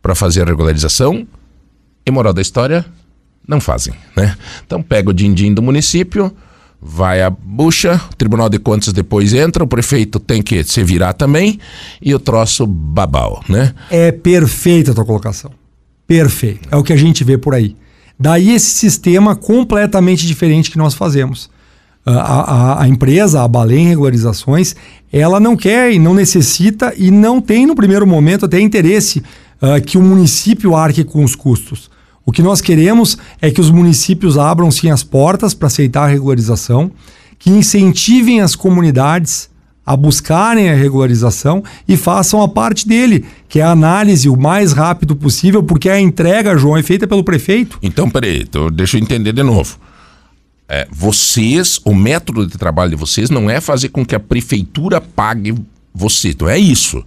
para fazer a regularização e moral da história, não fazem, né? Então pega o din-din do município, vai a bucha, o Tribunal de Contas depois entra, o prefeito tem que se virar também e o troço babau, né? É perfeita a tua colocação. Perfeito. É o que a gente vê por aí. Daí esse sistema completamente diferente que nós fazemos a, a, a, empresa, a Balém Regularizações, ela não quer e não necessita e não tem no primeiro momento até interesse uh, que o município arque com os custos. O que nós queremos é que os municípios abram sim as portas para aceitar a regularização, que incentivem as comunidades a buscarem a regularização e façam a parte dele, que é a análise o mais rápido possível, porque a entrega, João, é feita pelo prefeito. Então, peraí, então, deixa eu entender de novo é, vocês, o método de trabalho de vocês não é fazer com que a prefeitura pague você. Então é isso.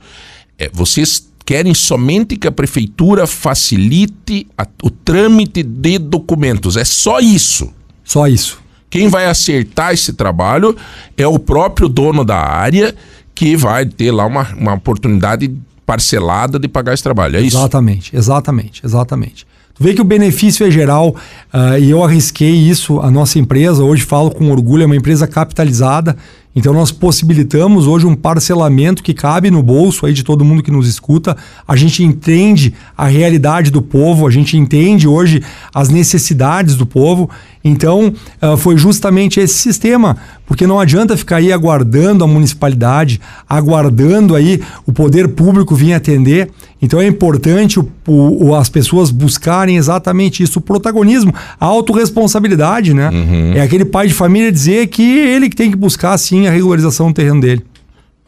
É, vocês querem somente que a prefeitura facilite a, o trâmite de documentos. É só isso. Só isso. Quem vai acertar esse trabalho é o próprio dono da área que vai ter lá uma, uma oportunidade parcelada de pagar esse trabalho. É isso? Exatamente, exatamente, exatamente. Tu vê que o benefício é geral uh, e eu arrisquei isso. A nossa empresa, hoje falo com orgulho, é uma empresa capitalizada. Então nós possibilitamos hoje um parcelamento que cabe no bolso aí de todo mundo que nos escuta. A gente entende a realidade do povo, a gente entende hoje as necessidades do povo. Então uh, foi justamente esse sistema, porque não adianta ficar aí aguardando a municipalidade, aguardando aí o poder público vir atender. Então é importante o, o, as pessoas buscarem exatamente isso, o protagonismo, a autorresponsabilidade, né? Uhum. É aquele pai de família dizer que ele que tem que buscar, sim, a regularização do terreno dele.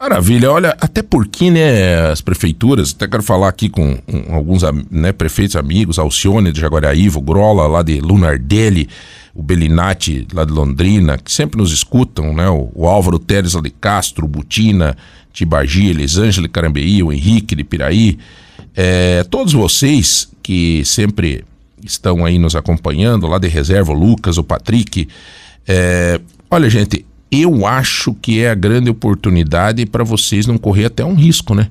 Maravilha, olha, até porque, né, as prefeituras, até quero falar aqui com, com alguns né, prefeitos amigos, Alcione de Jaguariaíva, o Grola lá de Lunardelli, o Belinati lá de Londrina, que sempre nos escutam, né, o, o Álvaro Teres lá de Castro, Butina, Tibagi, Elisângela Carambeí, o Henrique de Piraí, é, todos vocês que sempre estão aí nos acompanhando, lá de reserva, o Lucas, o Patrick. É, olha, gente, eu acho que é a grande oportunidade para vocês não correr até um risco, né?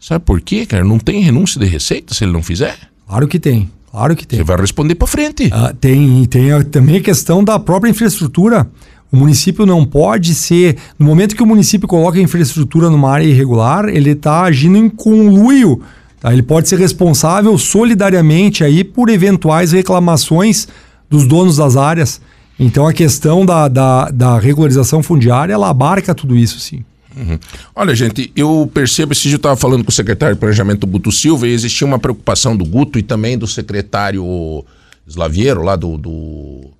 Sabe por quê, cara? Não tem renúncia de receita se ele não fizer? Claro que tem. Claro que tem. Você vai responder para frente. Ah, tem. Tem a, também a questão da própria infraestrutura. O município não pode ser. No momento que o município coloca a infraestrutura numa área irregular, ele está agindo em conluio Tá? Ele pode ser responsável solidariamente aí por eventuais reclamações dos donos das áreas. Então a questão da, da, da regularização fundiária ela abarca tudo isso, sim. Uhum. Olha, gente, eu percebo, esse dia eu estava falando com o secretário de Planejamento Guto Silva e existia uma preocupação do Guto e também do secretário Slaviero, lá do, do,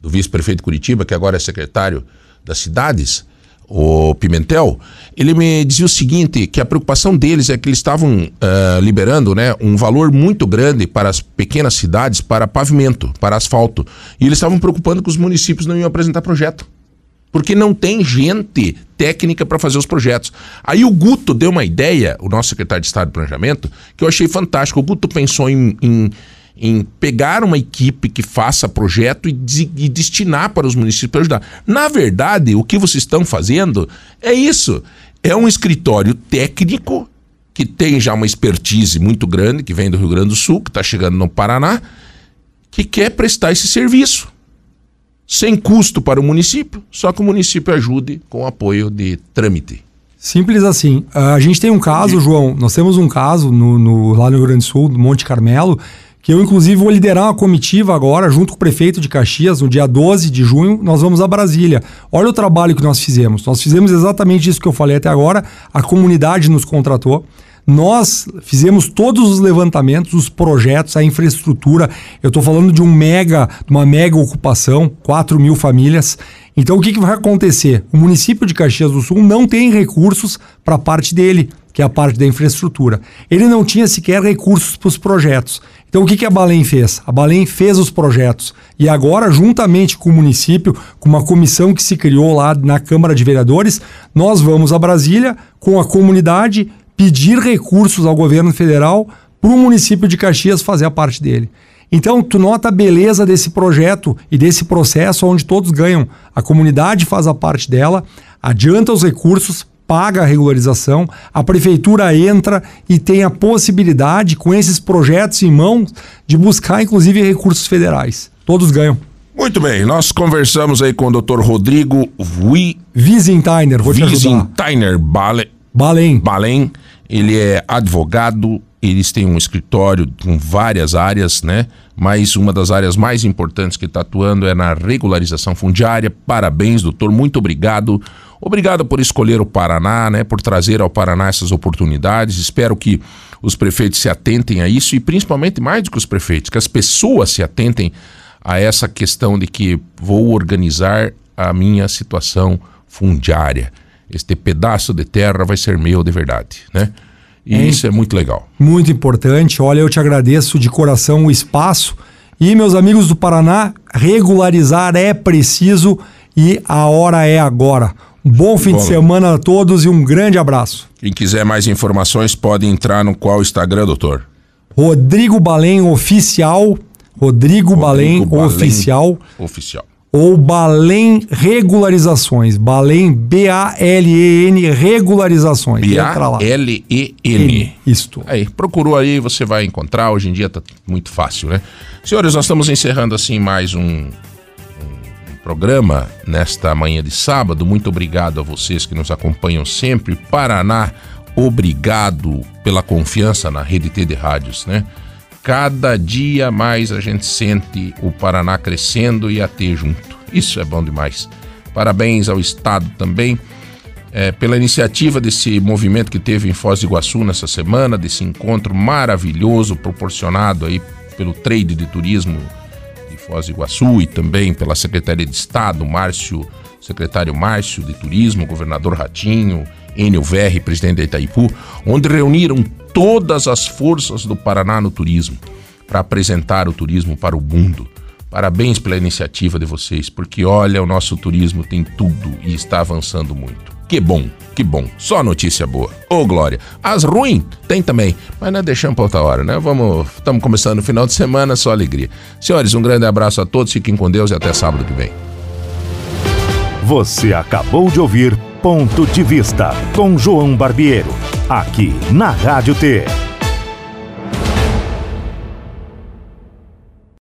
do vice-prefeito Curitiba, que agora é secretário das cidades, o Pimentel, ele me dizia o seguinte, que a preocupação deles é que eles estavam uh, liberando né, um valor muito grande para as pequenas cidades para pavimento, para asfalto. E eles estavam preocupando que os municípios não iam apresentar projeto. Porque não tem gente técnica para fazer os projetos. Aí o Guto deu uma ideia, o nosso secretário de Estado de Planejamento, que eu achei fantástico. O Guto pensou em, em em pegar uma equipe que faça projeto e, de, e destinar para os municípios para ajudar. Na verdade, o que vocês estão fazendo é isso. É um escritório técnico que tem já uma expertise muito grande, que vem do Rio Grande do Sul, que está chegando no Paraná, que quer prestar esse serviço. Sem custo para o município, só que o município ajude com apoio de trâmite. Simples assim. A gente tem um caso, João, nós temos um caso no, no, lá no Rio Grande do Sul, no Monte Carmelo, que eu inclusive vou liderar uma comitiva agora, junto com o prefeito de Caxias, no dia 12 de junho, nós vamos a Brasília. Olha o trabalho que nós fizemos. Nós fizemos exatamente isso que eu falei até agora, a comunidade nos contratou. Nós fizemos todos os levantamentos, os projetos, a infraestrutura. Eu estou falando de um mega, uma mega ocupação, 4 mil famílias. Então o que, que vai acontecer? O município de Caxias do Sul não tem recursos para a parte dele, que é a parte da infraestrutura. Ele não tinha sequer recursos para os projetos. Então o que, que a Balém fez? A Balém fez os projetos. E agora, juntamente com o município, com uma comissão que se criou lá na Câmara de Vereadores, nós vamos a Brasília com a comunidade pedir recursos ao governo federal para o município de Caxias fazer a parte dele. Então, tu nota a beleza desse projeto e desse processo onde todos ganham. A comunidade faz a parte dela, adianta os recursos, paga a regularização, a prefeitura entra e tem a possibilidade, com esses projetos em mãos, de buscar inclusive recursos federais. Todos ganham. Muito bem, nós conversamos aí com o Dr. Rodrigo Wiesenthiner, vou te Wiesenthiner Bale... Balém. Balém. Ele é advogado, eles têm um escritório com várias áreas, né? Mas uma das áreas mais importantes que está atuando é na regularização fundiária. Parabéns, doutor, muito obrigado. Obrigado por escolher o Paraná, né? Por trazer ao Paraná essas oportunidades. Espero que os prefeitos se atentem a isso e principalmente mais do que os prefeitos, que as pessoas se atentem a essa questão de que vou organizar a minha situação fundiária este pedaço de terra vai ser meu de verdade, né? E é, isso é muito legal. Muito importante. Olha, eu te agradeço de coração o espaço. E, meus amigos do Paraná, regularizar é preciso e a hora é agora. Bom fim bom. de semana a todos e um grande abraço. Quem quiser mais informações pode entrar no qual Instagram, doutor? Rodrigo Balém Oficial. Rodrigo, Rodrigo Balém, Balém Oficial. Oficial ou Balém Regularizações. Balém, B-A-L-E-N, Regularizações. B-A-L-E-N. Isto. Aí, procurou aí, você vai encontrar. Hoje em dia tá muito fácil, né? Senhores, nós estamos encerrando assim mais um programa nesta manhã de sábado. Muito obrigado a vocês que nos acompanham sempre. Paraná, obrigado pela confiança na Rede T de Rádios, né? Cada dia mais a gente sente o Paraná crescendo e a ter junto. Isso é bom demais. Parabéns ao Estado também é, pela iniciativa desse movimento que teve em Foz do Iguaçu nessa semana, desse encontro maravilhoso proporcionado aí pelo Trade de Turismo Foz do Iguaçu e também pela Secretaria de Estado, Márcio, secretário Márcio de Turismo, governador Ratinho, Enio Verri, presidente da Itaipu, onde reuniram todas as forças do Paraná no turismo para apresentar o turismo para o mundo. Parabéns pela iniciativa de vocês, porque olha, o nosso turismo tem tudo e está avançando muito. Que bom, que bom. Só notícia boa. Ô, oh, Glória. As ruins tem também, mas não é deixando para outra hora, né? Vamos, estamos começando no final de semana, só alegria. Senhores, um grande abraço a todos, fiquem com Deus e até sábado que vem. Você acabou de ouvir Ponto de Vista com João Barbiero aqui na Rádio T.